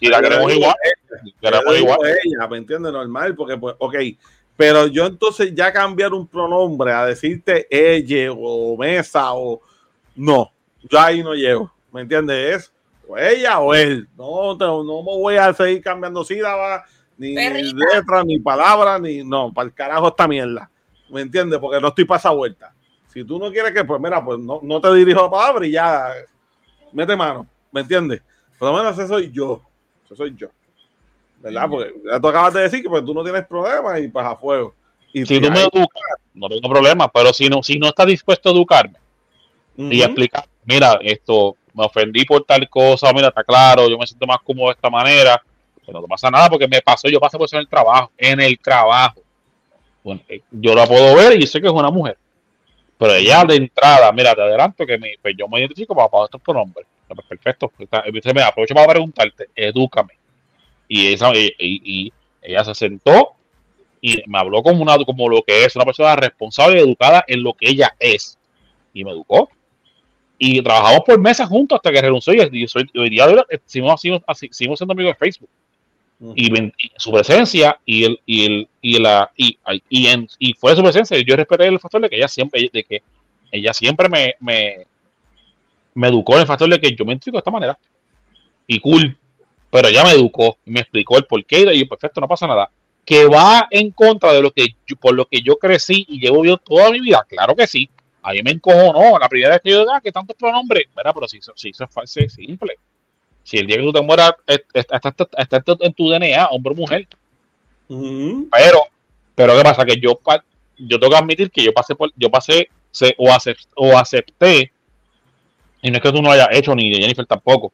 Y la queremos igual. Queremos igual. Ella, ¿me entiendes? Normal, porque, pues, ok, pero yo entonces ya cambiar un pronombre a decirte ella o mesa o no, yo ahí no llego, ¿me entiendes? o ella o él. No, no, me voy a seguir cambiando sílabas, ni letras, ni palabras, ni no, para el carajo esta mierda. ¿Me entiendes? Porque no estoy para esa vuelta. Si tú no quieres que, pues mira, pues no, no te dirijo la palabra y ya mete mano, ¿me entiendes? Por lo menos ese soy yo. Eso soy yo. ¿verdad? Porque ya tú acabas de decir que pues, tú no tienes problemas y pues a fuego. Y si tú me educas, no tengo problema, pero si no, si no estás dispuesto a educarme y explicar, mira, esto me ofendí por tal cosa, mira, está claro, yo me siento más cómodo de esta manera, pero no pasa nada porque me pasó, yo pasé por eso en el trabajo, en el trabajo. Eh, yo la puedo ver y sé que es una mujer. Pero ella de entrada, mira, te adelanto que me, pues yo me identifico para, para estos pronombres. Pues, perfecto. Me aprovecho para preguntarte, edúcame y, esa, y, ella se sentó y me habló como, una, como lo que es una persona responsable y educada en lo que ella es. Y me educó. Y trabajamos por meses juntos hasta que renunció. Y hoy día seguimos, siendo amigos de Facebook. Y, su presencia y el y el y la y, y, en, y fue su presencia yo respeté el factor de que ella siempre de que ella siempre me, me, me educó en el factor de que yo me entiendo de esta manera y cool pero ella me educó me explicó el porqué y yo, perfecto, no pasa nada. Que va en contra de lo que por lo que yo crecí y llevo viendo toda mi vida, claro que sí. A mí me encojonó la primera vez que yo, ah, que tantos pronombres, Mira, pero si, si eso es simple. Si el día que tú te mueras, está, en tu DNA, hombre o mujer. Pero, pero ¿qué pasa? Que yo, yo tengo que admitir que yo pasé por, yo pasé o, acepté, o acepté, y no es que tú no lo hayas hecho, ni de Jennifer tampoco,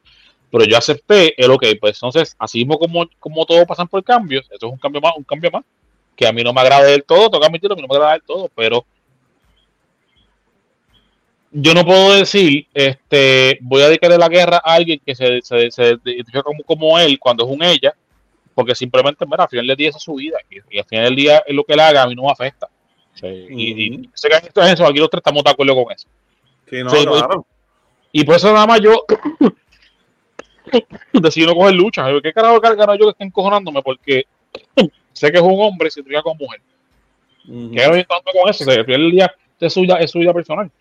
pero yo acepté el ok, pues entonces, así mismo como, como todos pasan por cambios, eso es un cambio más, un cambio más, que a mí no me agrada del todo, tengo que admitirlo, a mí no me agrada del todo, pero yo no puedo decir, este, voy a dedicarle la guerra a alguien que se, se, se identifica como, como, él cuando es un ella, porque simplemente, mira, al final del día esa es su vida, y, al final del día es lo que él haga, a mí no me afecta. y, y, sé que aquí los tres estamos de acuerdo con eso. Sí, no, claro. Y por eso nada más yo decidí no coger lucha. ¿Qué carajo carga yo que estoy encojonándome? Porque sé que es un hombre y se trata con mujer. Uh ¿Qué hago tanto con eso? Se el día es suya, es suya personal.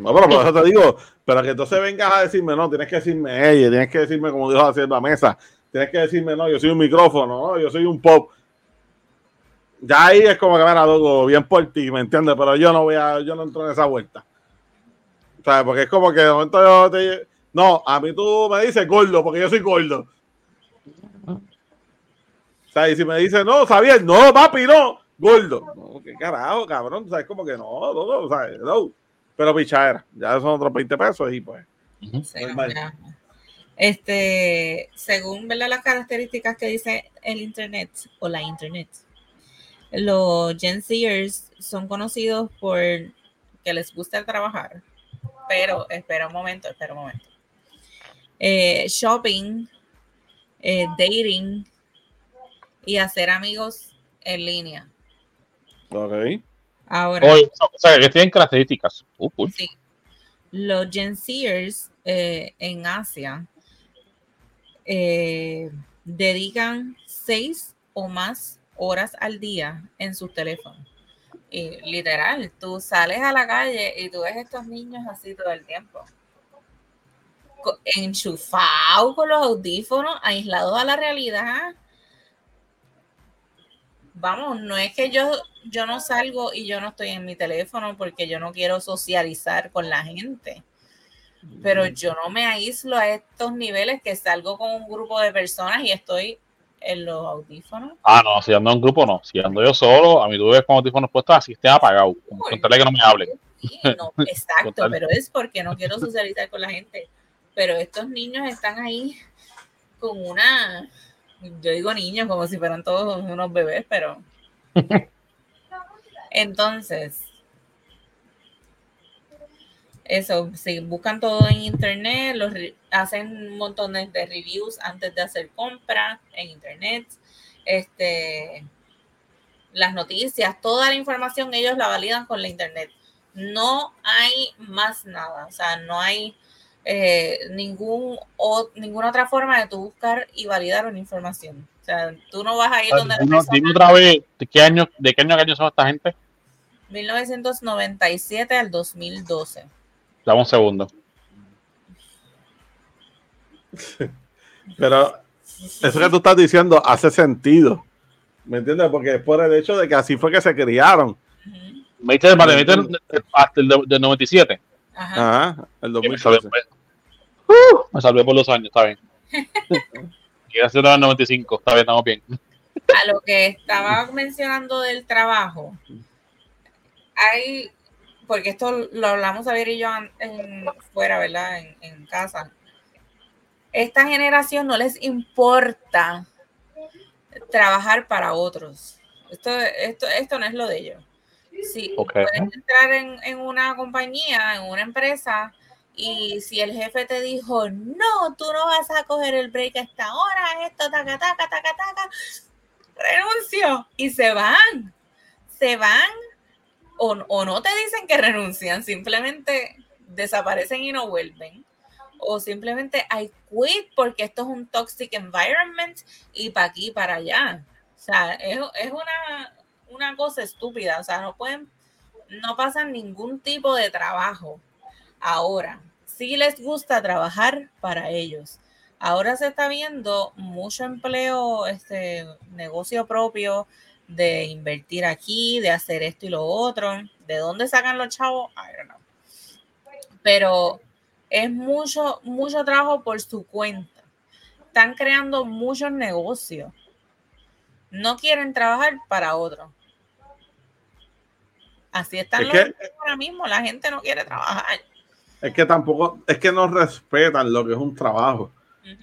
No, pero por eso te digo, pero que entonces vengas a decirme, no, tienes que decirme ella, tienes que decirme como dijo haciendo la mesa, tienes que decirme, no, yo soy un micrófono, no, yo soy un pop. Ya ahí es como que me la bien por ti, ¿me entiendes? Pero yo no voy a, yo no entro en esa vuelta. ¿Sabes? Porque es como que de momento yo te, no, a mí tú me dices gordo, porque yo soy gordo. O sea, y si me dices, no, Xavier, no, papi, no, gordo. Okay. carajo, cabrón? ¿Sabes? Como que no, no, no, ¿sabes? No. Pero pichadera, ya son otros 20 pesos y pues. Sí. Este, según ¿verdad? las características que dice el Internet o la Internet, los Gen Zers son conocidos por que les gusta trabajar, pero espera un momento, espera un momento. Eh, shopping, eh, dating y hacer amigos en línea. Ok. Ahora, o sea, que tienen características. Uh. Sí. Los Gen eh, en Asia eh, dedican seis o más horas al día en sus teléfonos. Y literal, tú sales a la calle y tú ves estos niños así todo el tiempo. Enchufados con los audífonos, aislados a la realidad. Vamos, no es que yo, yo no salgo y yo no estoy en mi teléfono porque yo no quiero socializar con la gente. Pero yo no me aíslo a estos niveles que salgo con un grupo de personas y estoy en los audífonos. Ah, no, si ando en grupo no. Si ando yo solo, a mí tú ves con audífonos puestos así, estén apagados. Contarle que no me hablen. Sí, no, exacto, pero es porque no quiero socializar con la gente. Pero estos niños están ahí con una, yo digo niños como si fueran todos unos bebés, pero entonces, eso, si buscan todo en internet, los hacen un montón de de reviews antes de hacer compras en internet, este, las noticias, toda la información ellos la validan con la internet. No hay más nada, o sea, no hay eh, ningún o, ninguna otra forma de tú buscar y validar una información. O sea, tú no vas a ir donde la Dime, dime otra vez, ¿de qué año, de qué año a qué año son esta gente? 1997 al 2012. Dame un segundo. Pero eso que tú estás diciendo hace sentido. ¿Me entiendes? Porque es por el hecho de que así fue que se criaron. Me dice, vale, me dice hasta el de- del 97. Ajá. Ajá, el Me salvé, 2013. Uh, me salvé por los años, está bien. Quiero hacer el 95, está bien, estamos bien. A lo que estaba mencionando del trabajo, hay, porque esto lo hablamos Javier y yo en, fuera, ¿verdad? En, en casa. Esta generación no les importa trabajar para otros. Esto, esto, esto no es lo de ellos. Si Ok. puedes entrar en, en una compañía, en una empresa, y si el jefe te dijo, no, tú no vas a coger el break a esta hora, esto, taca, taca, taca, taca, renuncio. Y se van, se van, o, o no te dicen que renuncian, simplemente desaparecen y no vuelven. O simplemente I quit porque esto es un toxic environment y para aquí y para allá. O sea, es, es una, una cosa estúpida. O sea, no pueden, no pasan ningún tipo de trabajo. Ahora, sí les gusta trabajar para ellos. Ahora se está viendo mucho empleo, este negocio propio, de invertir aquí, de hacer esto y lo otro. ¿De dónde sacan los chavos? I don't know. Pero es mucho, mucho trabajo por su cuenta. Están creando muchos negocios. No quieren trabajar para otro. Así están Es los que- ahora mismo. La gente no quiere trabajar. Es que tampoco, es que no respetan lo que es un trabajo.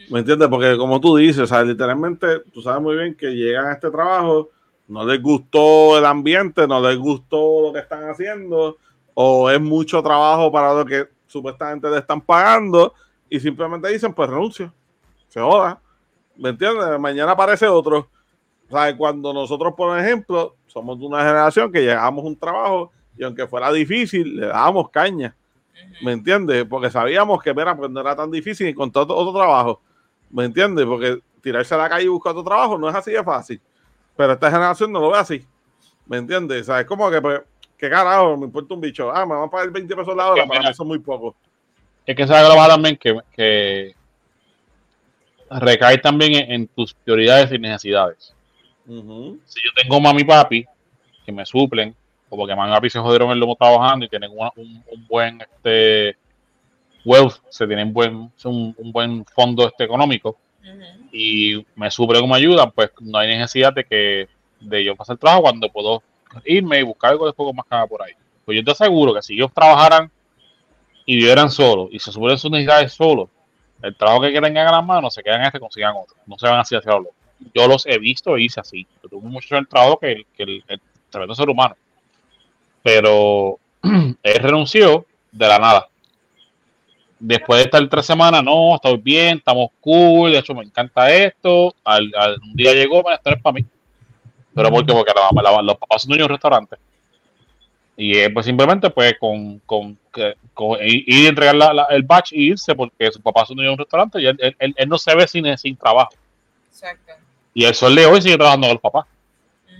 ¿Me entiendes? Porque como tú dices, o sea, literalmente, tú sabes muy bien que llegan a este trabajo, no les gustó el ambiente, no les gustó lo que están haciendo, o es mucho trabajo para lo que supuestamente le están pagando, y simplemente dicen, pues renuncio, se joda. ¿Me entiendes? Mañana aparece otro. O sea, cuando nosotros, por ejemplo, somos de una generación que llegamos a un trabajo y aunque fuera difícil, le dábamos caña. ¿Me entiendes? Porque sabíamos que mira, pues no era tan difícil encontrar otro, otro trabajo. ¿Me entiendes? Porque tirarse a la calle y buscar otro trabajo no es así de fácil. Pero esta generación no lo ve así. ¿Me entiendes? O sea, es como que, pues, ¿qué carajo? Me importa un bicho. Ah, me van a pagar 20 pesos la hora. Para mí eso es muy poco. Es que se ha también que, que recae también en, en tus prioridades y necesidades. Si yo tengo mami y papi que me suplen, o y papi se jodieron en el lomo trabajando y tienen una- un, un buen este wealth, se tienen buen, un, un buen fondo este económico Ujú. y me suplen como ayuda, pues no hay necesidad de que de yo pasar el trabajo cuando puedo irme y buscar algo después más cama por ahí. Pues yo te aseguro que si ellos trabajaran y vivieran solos y se subieran sus necesidades solos, el trabajo que quieren en las manos se quedan este consigan otro. No se van así hacia lo Yo los he visto e hice así. Yo tuve mucho el trabajo que el, que el, el ser humano. Pero él renunció de la nada. Después de estar tres semanas, no, estoy bien, estamos cool, de hecho me encanta esto. Al, un día llegó, bueno, esto es para mí. Pero ¿por qué? Porque la, los papás son dueños de un restaurante. Y él, pues simplemente, pues, con, con, con, ir y entregar la, el batch y irse porque su papá son dueño de un restaurante y él, él, él, no se ve sin, sin trabajo. Exacto. Y el sol de hoy sigue trabajando con los papás.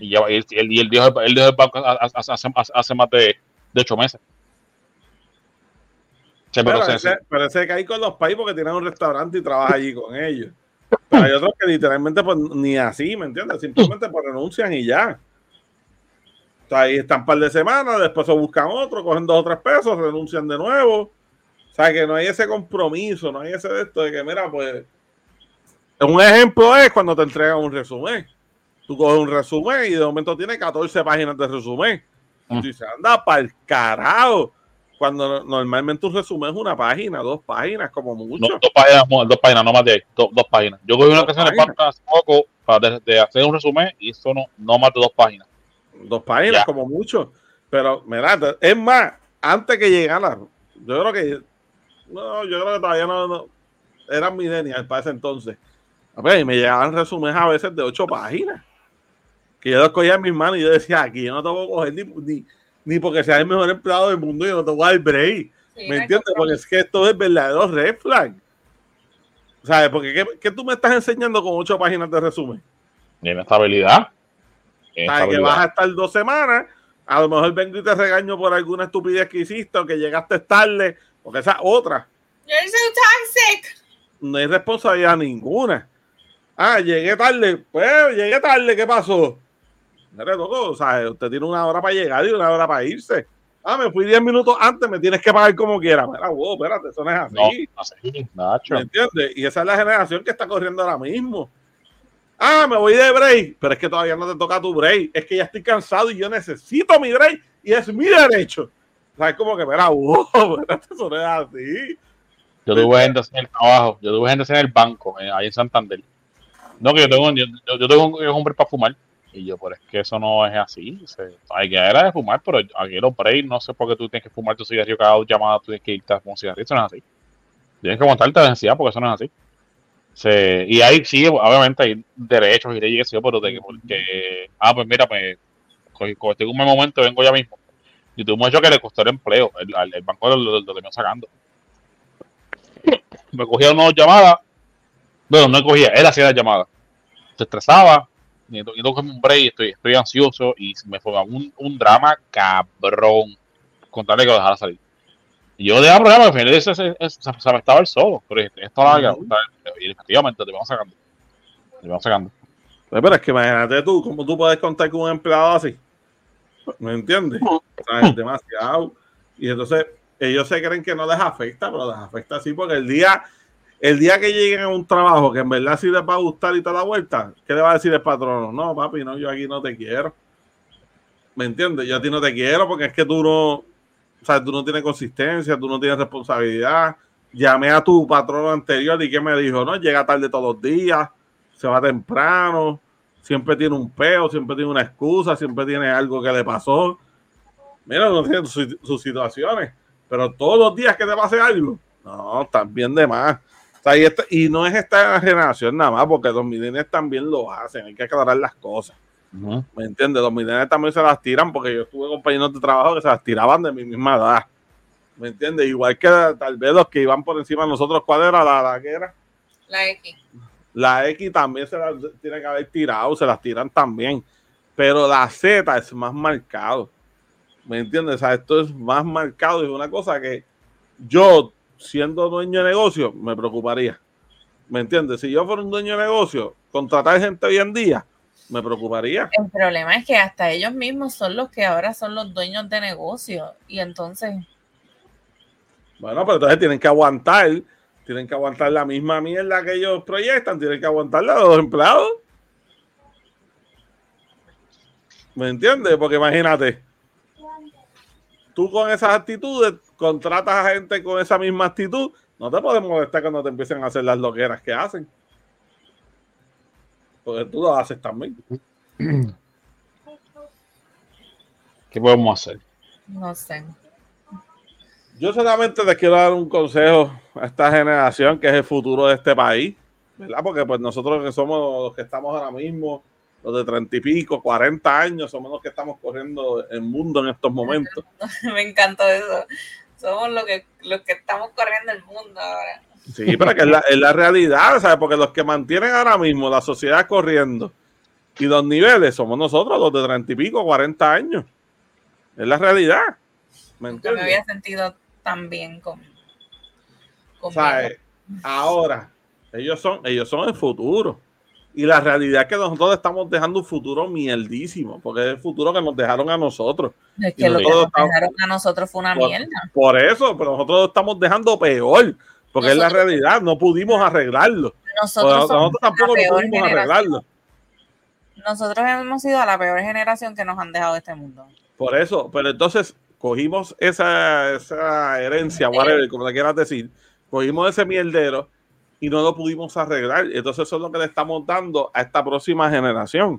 Y, ya, y, él, y él, dijo, él dijo el banco hace, hace, hace más de, de ocho meses. pero parece, que hay con los países porque tienen un restaurante y trabaja allí con ellos. Pero hay otros que literalmente pues, ni así, ¿me entiendes? Simplemente pues renuncian y ya. O ahí están un par de semanas, después se buscan otro, cogen dos o tres pesos, renuncian de nuevo. O sea, que no hay ese compromiso, no hay ese de esto de que, mira, pues. Un ejemplo es cuando te entregan un resumen. Tú coges un resumen y de momento tiene 14 páginas de resumen. Y tú dices, anda para el carajo. Cuando normalmente un resumen es una página, dos páginas, como mucho. dos páginas, dos páginas, no más de dos, dos páginas. Yo cogí una canción de hace poco para de, hacer un resumen y eso no, no más de dos páginas. Dos páginas, como mucho. Pero, mira, es más, antes que llegara, yo creo que. No, yo creo que todavía no. no eran millennials para ese entonces. A ver, me llegaban resúmenes a veces de ocho páginas que yo los cogía en mis manos y yo decía, aquí yo no te voy a coger ni, ni, porque sea el mejor empleado del mundo, yo no te voy a dar break. ¿Me entiendes? Porque es que esto es verdadero red flag. ¿Sabes? Porque ¿qué, ¿qué, tú me estás enseñando con ocho páginas de resumen? Inestabilidad. ¿Sabes? Que vas a estar dos semanas, a lo mejor vengo y te regaño por alguna estupidez que hiciste o que llegaste tarde, porque esa otra. You're so toxic. No hay responsabilidad ninguna. Ah, llegué tarde. Pues llegué tarde, ¿qué pasó? O sea, usted tiene una hora para llegar y una hora para irse. Ah, me fui 10 minutos antes, me tienes que pagar como quiera. Mira, wow, espérate, eso no es así. No, así, Nacho. ¿Me entiendes? Y esa es la generación que está corriendo ahora mismo. Ah, me voy de break, pero es que todavía no te toca tu break. Es que ya estoy cansado y yo necesito mi break y es mi derecho. ¿Sabes? Como que, mira, wow, espérate, eso no es así. Yo tuve gente en el trabajo, yo tuve gente en el banco, eh, ahí en Santander. No, que yo tengo, yo, yo tengo un hombre para fumar y yo, pero es que eso no es así. hay que era de fumar, pero aquí los breaks, no sé por qué tú tienes que fumar tu cigarrillo cada dos llamadas, tú tienes que irte a fumar un cigarrillo, eso no es así. Tienes que aguantarte la densidad porque eso no es así. Se, y ahí sí, obviamente hay derechos y leyes, pero de que, porque, ah, pues mira, pues, estoy en un momento, vengo ya mismo. Y tuve mucho que le costó el empleo, el, el banco lo, lo, lo, sacando. Me cogía una llamada, bueno, no cogía, él hacía la llamada. Se estresaba, necesito cogerme un break, estoy, estoy ansioso y me forma un, un drama cabrón contarle que lo dejara salir. Y yo dejaba problema, al final ese, se, me estaba el solo, pero esto larga, y efectivamente te vamos sacando. Te vamos sacando. Pues, pero es que imagínate tú, ¿cómo tú puedes contar con un empleado así? ¿Me entiendes? O sea, es demasiado. Y entonces ellos se creen que no les afecta, pero les afecta así porque el día el día que lleguen a un trabajo que en verdad sí les va a gustar y toda la vuelta, ¿qué le va a decir el patrón? No, papi, no, yo aquí no te quiero. ¿Me entiendes? Yo a ti no te quiero porque es que tú no, o sea, tú no tienes consistencia, tú no tienes responsabilidad. Llamé a tu patrón anterior y que me dijo, no, llega tarde todos los días, se va temprano, siempre tiene un peo, siempre tiene una excusa, siempre tiene algo que le pasó. Mira, no tiene sus, sus situaciones, pero todos los días que te pase algo, no, también de más y, no es esta generación nada más, porque los millennials también lo hacen, hay que aclarar las cosas. ¿Me entiendes? Los millennials también se las tiran, porque yo tuve compañeros de trabajo que se las tiraban de mi misma edad. ¿Me entiendes? Igual que tal vez los que iban por encima de nosotros, ¿cuál era la, la que era? La X. La X también se las tiene que haber tirado, se las tiran también. Pero la Z es más marcado. ¿Me entiendes? O sea, esto es más marcado y es una cosa que yo siendo dueño de negocio, me preocuparía. ¿Me entiendes? Si yo fuera un dueño de negocio, contratar gente hoy en día, me preocuparía. El problema es que hasta ellos mismos son los que ahora son los dueños de negocio. Y entonces. Bueno, pero entonces tienen que aguantar, tienen que aguantar la misma mierda que ellos proyectan, tienen que aguantar a los empleados. ¿Me entiendes? Porque imagínate, tú con esas actitudes contratas a gente con esa misma actitud, no te puedes molestar cuando te empiecen a hacer las loqueras que hacen. Porque tú lo haces también. ¿Qué podemos hacer? No sé. Yo solamente les quiero dar un consejo a esta generación que es el futuro de este país, ¿verdad? Porque pues nosotros que somos los que estamos ahora mismo, los de treinta y pico, 40 años, somos los que estamos corriendo el mundo en estos momentos. Me encantó eso. Somos los que, los que estamos corriendo el mundo ahora. Sí, pero que es la, es la realidad, ¿sabes? Porque los que mantienen ahora mismo la sociedad corriendo y los niveles somos nosotros, los de treinta y pico, 40 años. Es la realidad. ¿Me Nunca me había sentido tan bien con, con ¿Sabes? Ahora, ellos son, ellos son el futuro. Y la realidad es que nosotros estamos dejando un futuro mierdísimo, porque es el futuro que nos dejaron a nosotros. Es que lo que nos estamos- dejaron a nosotros fue una Por- mierda. Por eso, pero nosotros lo estamos dejando peor, porque es la realidad, no pudimos arreglarlo. Nosotros, tampoco no pudimos generación. arreglarlo. Nosotros hemos sido la peor generación que nos han dejado de este mundo. Por eso, pero entonces cogimos esa, esa herencia, whatever, como le quieras decir, cogimos ese mierdero y no lo pudimos arreglar. Entonces eso es lo que le estamos dando a esta próxima generación.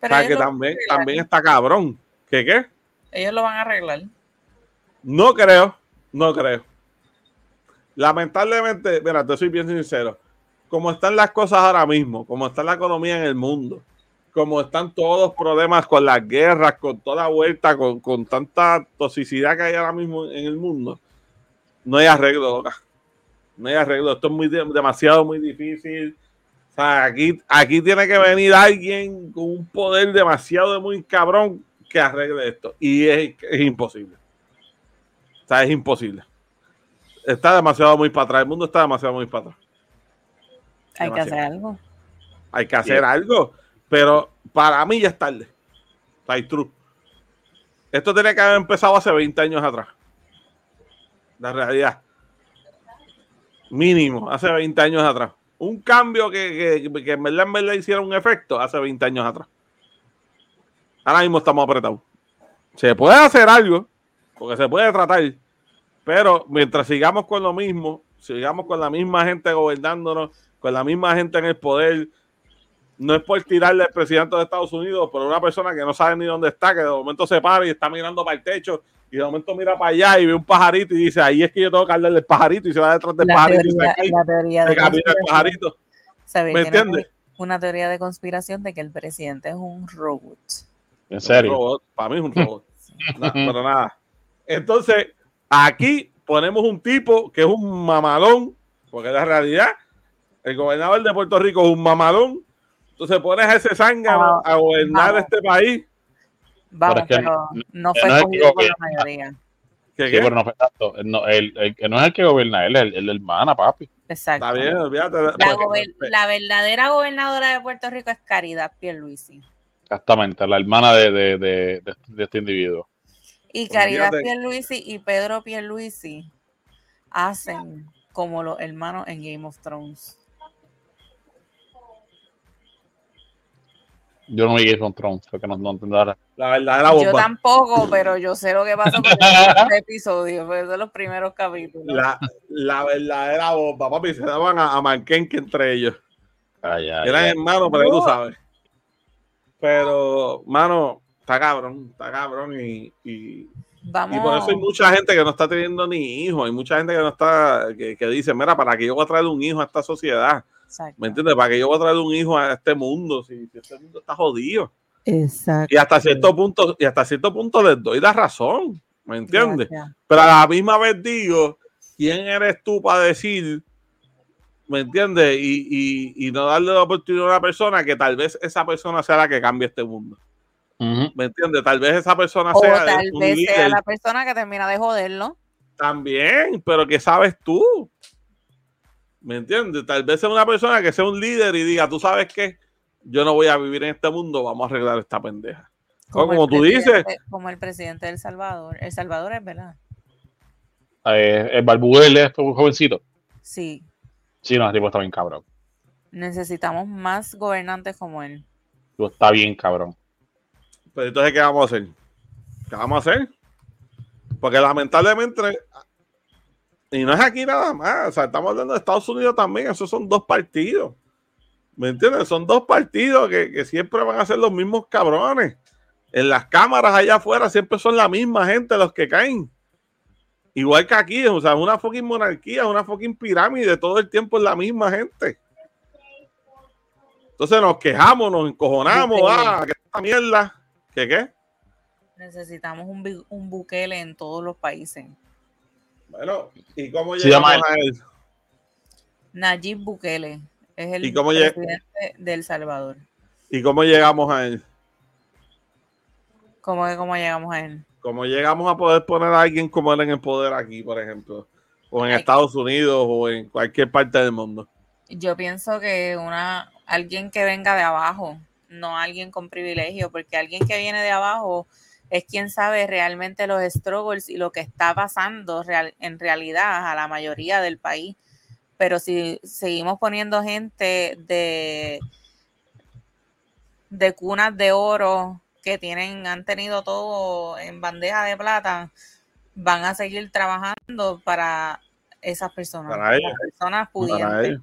Pero o sea, ellos, que también, también está cabrón. ¿Qué qué? ellos lo van a arreglar. No creo, no creo. Lamentablemente, mira, te soy bien sincero. Como están las cosas ahora mismo, como está la economía en el mundo, como están todos los problemas con las guerras, con toda vuelta, con, con tanta toxicidad que hay ahora mismo en el mundo, no hay arreglo, loca. No hay arreglo. Esto es muy de- demasiado, muy difícil. O sea, aquí, aquí tiene que venir alguien con un poder demasiado de muy cabrón que arregle esto. Y es, es imposible. O sea, es imposible. Está demasiado muy para atrás. El mundo está demasiado muy para atrás. Hay que hacer algo. Hay que hacer algo. Pero para mí ya es tarde. O sea, es true. Esto tenía que haber empezado hace 20 años atrás. La realidad. Mínimo, hace 20 años atrás. Un cambio que, que, que en verdad, en verdad hiciera un efecto hace 20 años atrás. Ahora mismo estamos apretados. Se puede hacer algo, porque se puede tratar, pero mientras sigamos con lo mismo, sigamos con la misma gente gobernándonos, con la misma gente en el poder, no es por tirarle al presidente de Estados Unidos, pero una persona que no sabe ni dónde está, que de momento se para y está mirando para el techo, y de momento mira para allá y ve un pajarito y dice, ahí es que yo tengo que darle el pajarito y se va detrás del La pajarito y se la teoría se de camina el pajarito. ¿Me entiendes? Una teoría de conspiración de que el presidente es un robot. En Un serio. robot, para mí es un robot. Na- pero nada. Entonces, aquí ponemos un tipo que es un mamalón, porque la realidad, el gobernador de Puerto Rico es un mamalón. Entonces pones a ese zángano Ah, a gobernar vamos. este país. Vamos, Pero es que pero no- fue no cogido que por la mayoría. ¿Qué, Sí, qué? pero no fue tanto. El, no, el, el que no es el que gobierna, él es el, el hermana, papi. Exacto. Está bien, olvídate. La, Porque- gober- la verdadera gobernadora de Puerto Rico es Caridad Pierluisi. Exactamente, la hermana de, de, de, de- de este individuo. Y Caridad Olvídate. Pierluisi y Pedro Pierluisi hacen como los hermanos en Game of Thrones. Yo no vi Game of Thrones, porque no, no. La verdadera Yo bomba. tampoco, pero yo sé lo que pasó con este episodio, fue de los primeros capítulos. La, la verdadera bomba. Papi, se daban a, a manquenque entre ellos. Ay, ay, Eran ay. hermanos, pero tú sabes. Pero, mano, está cabrón, está cabrón. Y, y, Vamos. y por eso hay mucha gente que no está teniendo ni hijos. Hay mucha gente que no está, que, que dice, mira, ¿para que yo voy a traer un hijo a esta sociedad? Exacto. ¿Me entiendes? ¿Para que yo voy a traer un hijo a este mundo? Si, si este mundo está jodido. Exacto. Y hasta cierto punto, y hasta cierto punto les doy la razón. ¿Me entiendes? Gracias. Pero a la misma vez digo, ¿quién eres tú para decir, ¿me entiendes? Y, y, y no darle la oportunidad a una persona que tal vez esa persona sea la que cambie este mundo. ¿Me entiendes? Tal vez esa persona O sea tal un vez sea la persona que termina de joderlo. también, pero ¿qué sabes tú? ¿Me entiendes? Tal vez sea una persona que sea un líder y diga, tú sabes qué, yo no voy a vivir en este mundo, vamos a arreglar esta pendeja. como tú dices. Como el presidente de El Salvador. El Salvador es verdad. Eh, el Barbuel es un jovencito. Sí. Sí, no, el tipo está bien cabrón. Necesitamos más gobernantes como él. Está bien cabrón. Pero entonces, ¿qué vamos a hacer? ¿Qué vamos a hacer? Porque lamentablemente, y no es aquí nada más, o sea, estamos hablando de Estados Unidos también, esos son dos partidos. ¿Me entiendes? Son dos partidos que, que siempre van a ser los mismos cabrones. En las cámaras allá afuera siempre son la misma gente los que caen. Igual que aquí, o sea, es una fucking monarquía, es una fucking pirámide, todo el tiempo es la misma gente. Entonces nos quejamos, nos encojonamos, ah, que esta mierda, ¿qué qué? Necesitamos un, un Bukele en todos los países. Bueno, ¿y cómo llegamos a él? Nayib Bukele es el ¿Y cómo llega- presidente de El Salvador. ¿Y cómo llegamos a él? ¿Cómo que cómo llegamos a él? ¿Cómo llegamos a poder poner a alguien como él en el poder aquí, por ejemplo? O en Ay. Estados Unidos o en cualquier parte del mundo. Yo pienso que una alguien que venga de abajo, no alguien con privilegio, porque alguien que viene de abajo es quien sabe realmente los struggles y lo que está pasando real- en realidad a la mayoría del país. Pero si seguimos poniendo gente de, de cunas de oro que tienen, han tenido todo en bandeja de plata, van a seguir trabajando para esas personas, Para para ellos. personas Para pudientes. ellos.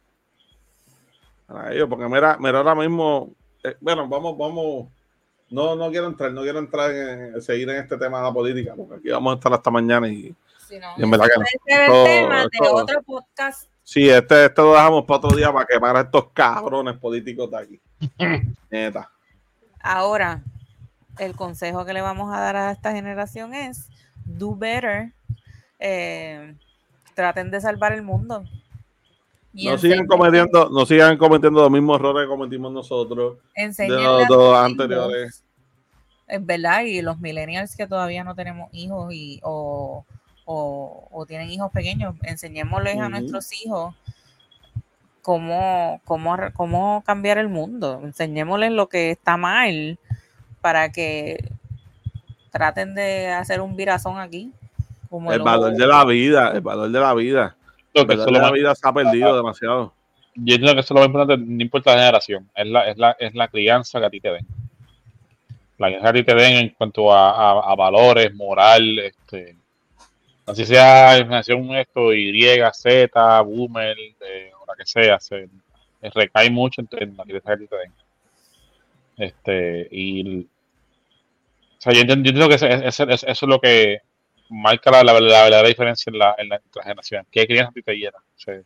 Para ellos, porque mira, mira ahora mismo, eh, bueno, vamos, vamos, no, no quiero entrar, no quiero entrar en, en seguir en este tema de la política, porque aquí vamos a estar hasta mañana y Si no, Y en verdad que no. Todo- tema de otro podcast. sí, este, este lo dejamos para otro día para quemar a estos cabrones políticos de aquí. Neta. Ahora, el consejo que le vamos a dar a esta generación es do better. Eh, traten de salvar el mundo. No sigan cometiendo, no sigan cometiendo los mismos errores que cometimos nosotros de los dos anteriores. Es verdad, y los millennials que todavía no tenemos hijos y, o, o- o tienen hijos pequeños, enseñémosles a nuestros hijos cómo, cómo, cómo cambiar el mundo, enseñémosles lo que está mal para que traten de hacer un virazón aquí. Como El lo- valor de la vida, el valor de la vida. Que eso la más- vida se ha perdido demasiado. yo entiendo que eso es lo más importante, no importa la generación, es la, es la, es la crianza que a ti te den. La crianza que a ti te den en cuanto a, a- a valores, moral, este, así sea generación esto, Y, Z, Boomer, eh, o la que sea, se, recae mucho en, la crianza que a ti te den. Este, y o sea, yo entiendo, yo entiendo que eso es lo que marca la, la, la verdadera diferencia en la, en la, generaciones. ¿Qué crianza a ti te llena? O sea,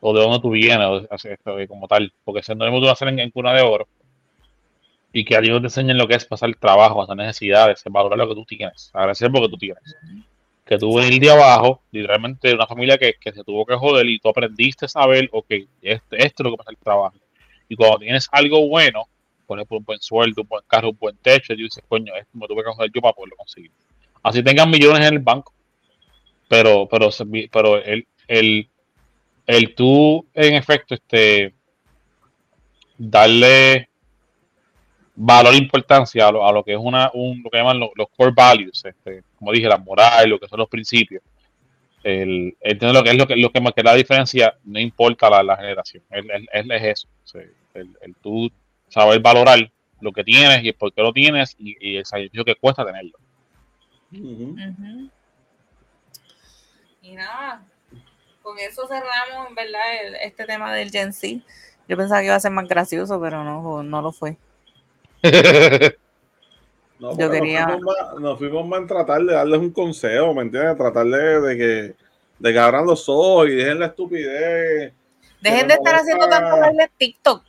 o de dónde tú vienes, o, o sea, esto, eh, como tal. Porque si no hemos nacer en, en cuna de oro y que a Dios te enseñen lo que es pasar el trabajo, pasar necesidades, valorar lo que tú tienes, agradecer lo que tú tienes. Que tú venir de abajo, literalmente de una familia que, que se tuvo que joder y tú aprendiste a saber, ok, este, esto es lo que pasa el trabajo. Y cuando tienes algo bueno, por ejemplo, un buen sueldo, un buen carro, un buen techo, y tú dices, coño, esto me tuve que joder yo para poderlo conseguir. Así tengan millones en el banco. Pero, pero, pero el, el, el tú, en efecto, este, darle valor e importancia a lo, a lo que es una, un, lo que llaman lo- los core values, este, como dije, la moral, lo que son los principios. El, entiendo lo que es lo que, lo que marca la diferencia, no importa la, generación, es, es- es- es eso. el, el tú saber valorar lo que tienes y por qué lo tienes y, y el sacrificio que cuesta tenerlo. Ujú. Y nada, con eso cerramos, en verdad, el- este tema del Gen Z. Yo pensaba que iba a ser más gracioso, pero no, no lo fue. No, Yo quería- Nos fuimos, más, nos fuimos más en tratar de darles un consejo, ¿me entiendes? Tratar de, de que, de que abran los ojos y dejen la estupidez. Dejen de estar haciendo baile en TikTok.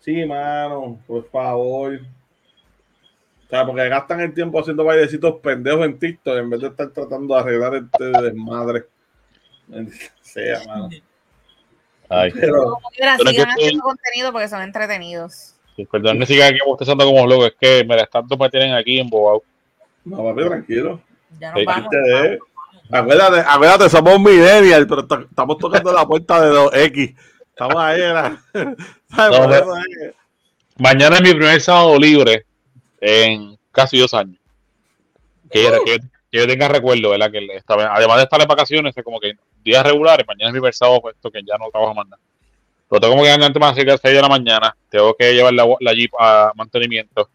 Sí, mano, por favor. O sea, porque gastan el tiempo haciendo bailecitos pendejos en TikTok en vez de estar tratando de arreglar este desmadre. Sea, mano. Ay, Pero, sigan haciendo contenido porque son entretenidos. sí, perdón que siga aquí bostezando como loco, es que me tanto me tienen aquí embobado. no, papi, tranquilo. Ya nos Sí. vamos. Este es- Acuérdate, acuérdate, somos millennial, pero estamos tocando la puerta de 2X. Estamos ahí, era. Mañana es mi primer sábado libre en casi dos años. Que, yo- tenga recuerdo, ¿verdad? Que además de estar en vacaciones, es como que días regulares, mañana es mi primer sábado, puesto que ya no trabajo más nada. Pero tengo que antes más de las 6 de la mañana, tengo que llevar la, la Jeep a mantenimiento.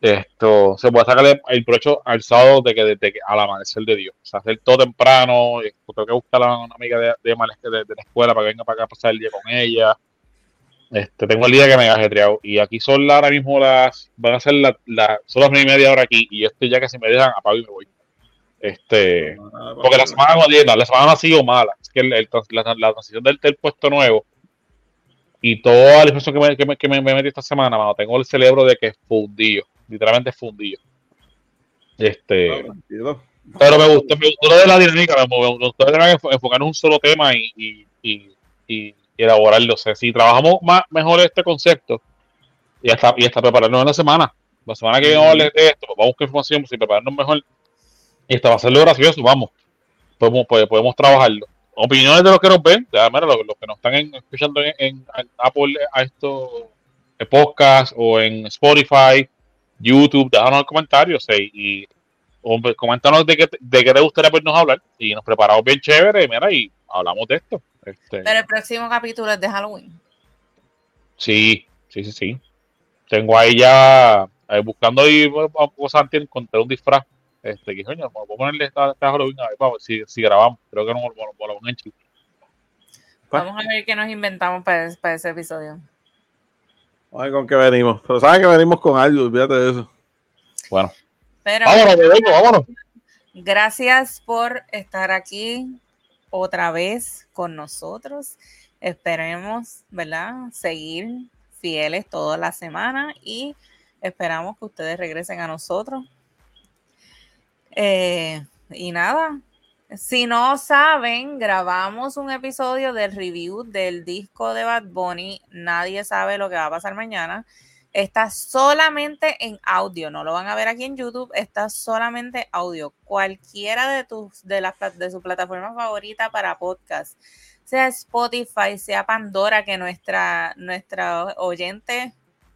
esto se puede sacar el, provecho al sábado de que, de que al amanecer de Dios. O sea, hacer todo temprano. eh, Tengo que buscar a una amiga de, de, de- de la escuela para que venga para acá a pasar el día con ella. Este, tengo el día que me ajetreado. Y aquí son la- ahora mismo las. Van a ser las. La, son las nueve y media hora aquí. Y yo estoy ya que si me dejan apago y me voy. Este. Porque la semana, no, la semana no ha sido mala. Es que el- el la, la transición del, del puesto nuevo y toda la información que me, que me, que me- me metí esta semana, mano, tengo el cerebro de que es fundido. Literalmente fundido. Este. Tranquilo. Pero me gustó, me gustó lo de la dinámica. Me, gustó enfocarnos en un solo tema y, y, y, y- y elaborarlo. O si trabajamos más, mejor este concepto y hasta, y hasta prepararnos en la semana. La semana que viene vamos a de esto, pues vamos a buscar información, si prepararnos mejor y hasta va a serlo gracioso, vamos. Podemos, pues, podemos trabajarlo. Opiniones de los que nos ven, ya, mira, los, que nos están en- escuchando en, Apple a estos eh, podcast o en Spotify, YouTube, déjanos comentarios eh, y coméntanos de qué, de qué te gustaría vernos hablar y nos preparamos bien chévere, mira, y hablamos de esto. Este, Pero el próximo capítulo es de Halloween. sí, sí, sí, sí. Tengo ahí ya eh, buscando ahí bueno, a Santi encontré un disfraz. Este, que coño, vamos a ponerle esta, esta Halloween a ver, vamos, si, si grabamos. Creo que no lo van a. Vamos a ver qué nos inventamos para, para ese episodio. A ver con qué venimos. Pero sabes que venimos con algo, olvídate de eso. Bueno, Pero vámonos, vámonos. gracias por estar aquí otra vez con nosotros. Esperemos, ¿verdad? Seguir fieles toda la semana y esperamos que ustedes regresen a nosotros. Eh, y nada, si no saben, grabamos un episodio del review del disco de Bad Bunny. Nadie sabe lo que va a pasar mañana. Está solamente en audio, no lo van a ver aquí en YouTube, está solamente audio. Cualquiera de tus de las de su plataforma favorita para podcast, sea Spotify, sea Pandora, que nuestra nuestra oyente,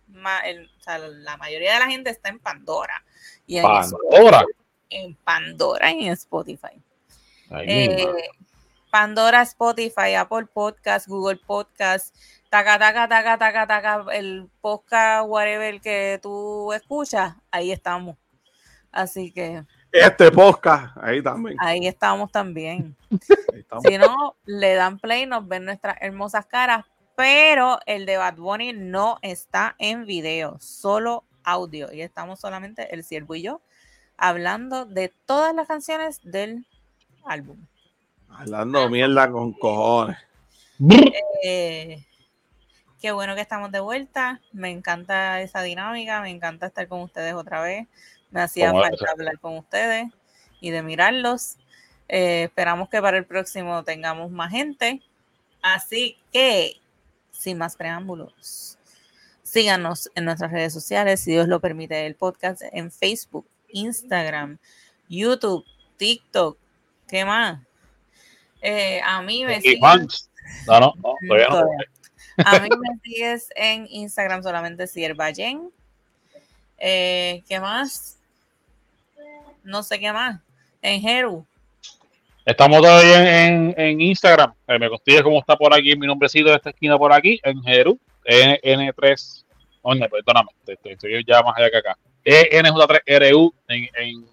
ma- el- o sea, la mayoría de la gente está en Pandora y en, Pandora. en Pandora y en Spotify. Ay, Eh. Pandora, Spotify, Apple Podcast, Google Podcast, taca, taca, taca, taca, taca, el podcast, whatever que tú escuchas, ahí estamos. Así que Este podcast, ahí también. ahí estamos también. Ahí estamos. Si no, le dan play, nos ven nuestras hermosas caras, pero el de Bad Bunny no está en video, solo audio. Y estamos solamente el siervo y yo hablando de todas las canciones del álbum. Hablando mierda con cojones. Eh, qué bueno que estamos de vuelta. Me encanta esa dinámica, me encanta estar con ustedes otra vez. Me hacía falta hablar con ustedes y de mirarlos. Eh, esperamos que para el próximo tengamos más gente. Así que, sin más preámbulos, síganos en nuestras redes sociales, si Dios lo permite, el podcast en Facebook, Instagram, YouTube, TikTok. ¿Qué más? Eh, a mí me siguen-. No, no, no, todavía no. A mí me sigues en Instagram solamente Siervayen. Eh, ¿Qué más? No sé qué más. En Heru. Estamos todavía en, en Instagram. Eh, me consigues como está por aquí mi nombrecito de esta esquina por aquí, en Jeru, N, N3. Oye, perdóname, estoy, estoy ya más allá que acá. E, NJ3RU en, en,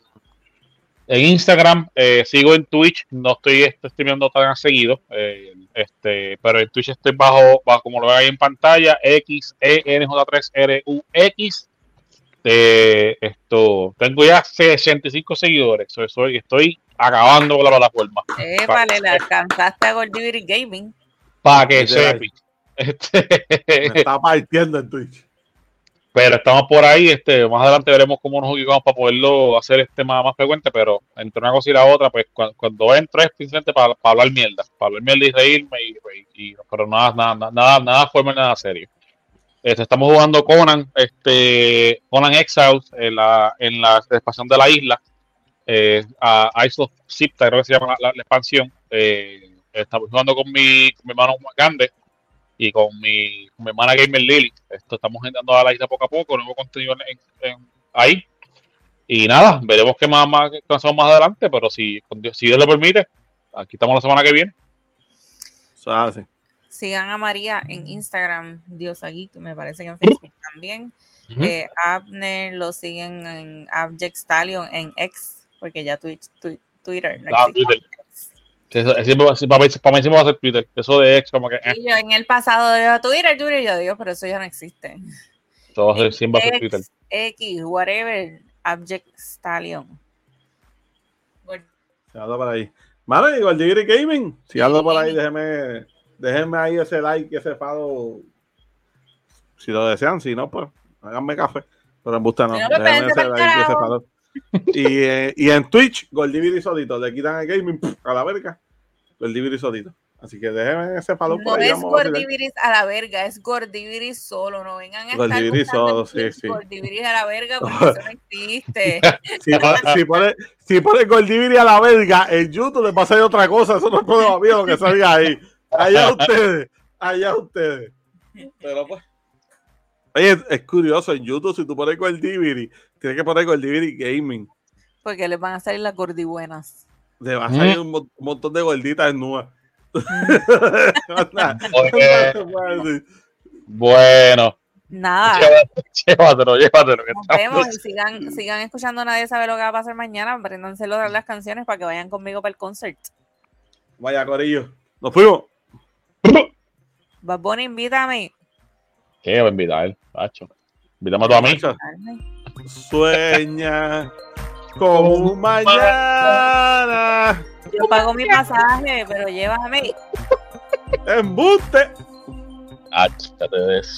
en Instagram. Eh, sigo en Twitch, no estoy este, streameando tan seguido, eh, este, pero en Twitch estoy bajo, bajo como lo ven ahí en pantalla, X, E, NJ3RUX. Eh, esto, tengo ya 65 seguidores, so- soy, estoy acabando con la plataforma. Épale, le alcanzaste a Goldberry Gaming. Para que sepi. Este, Me está partiendo en Twitch. Pero estamos por ahí. Este, más adelante veremos cómo nos ubicamos para poderlo hacer este más, más frecuente. Pero entre una cosa y la otra, pues cuando, cuando entro es simplemente para, para hablar mierda, para hablar mierda y reírme, y, pero nada, nada, nada, nada, formal, nada serio. Este, estamos jugando Conan, este, Conan Exiles en la, en la expansión de la isla. Eh, a Ice of creo que se llama la, expansión. Eh, estamos jugando con mi, con mi hermano Gande y con mi, con mi hermana Gamer Lily. Esto estamos entrando a la isla poco a poco, nuevo contenido en, en- ahí. Y nada, veremos qué más, más qué más adelante, pero si, con Dios- si Dios lo permite, aquí estamos la semana que viene. Sigan a María en Instagram, Diosa Geek, me parece que en Facebook también. Eh, Abner lo siguen en Abject Stallion en X, porque ya Twitch, twi- Twitter no Ah. Twitter. Eso- ese para, mí- para mí para mí sí me va a ser Twitter. Eso de ex, como que. eh, yo en el pasado yo Twitter, Twitter, yo digo, pero eso ya no existe. a ser, siempre va a ser Twitter. X, X, whatever, Abject Stallion. Se anda por ahí. Mano, y Goldiviri Gaming. Si anda por ahí, déjeme, déjenme ahí ese like, ese fado. Si lo desean, si no, pues háganme café. Pero en busca no. Si no, pues, déjenme ese like, ese fado. Y, eh, y en Twitch, Goldiviri solito. Le quitan el gaming ¡puf! a la verga. Goldiviri solito. Así que déjenme ese fado No por ahí. es. Gordiviris a la verga, es Gordiviris solo. No vengan a estar Gordiviris buscando solo, sí, sí. Gordiviris a la verga porque eso no existe. Si, si pone, si pone Goldiviri a la verga, en YouTube le pasa otra cosa. Eso no es problema mío lo que salga ahí. Allá ustedes. Allá ustedes. Pero pues. Oye, es curioso. En YouTube, si tú pones Goldiviri, tienes que poner Goldiviri Gaming. Porque les van a salir las gordibuenas. Le va a salir un, mo- un montón de gorditas nuevas. Bueno, Nada, llévatelo, llévatelo. que nos vemos y sigan, sigan escuchando. Nadie sabe lo que va a pasar mañana. Apréndanse las canciones para que vayan conmigo para el concert. Vaya, Corillo. Nos fuimos. Bad Bunny, invítame. ¿Qué va a invitar, Pacho? Invítame tú a mí. Sueña con un mañana. Yo pago mi pasaje, pero llévame. Embuste. Ah, ya te des.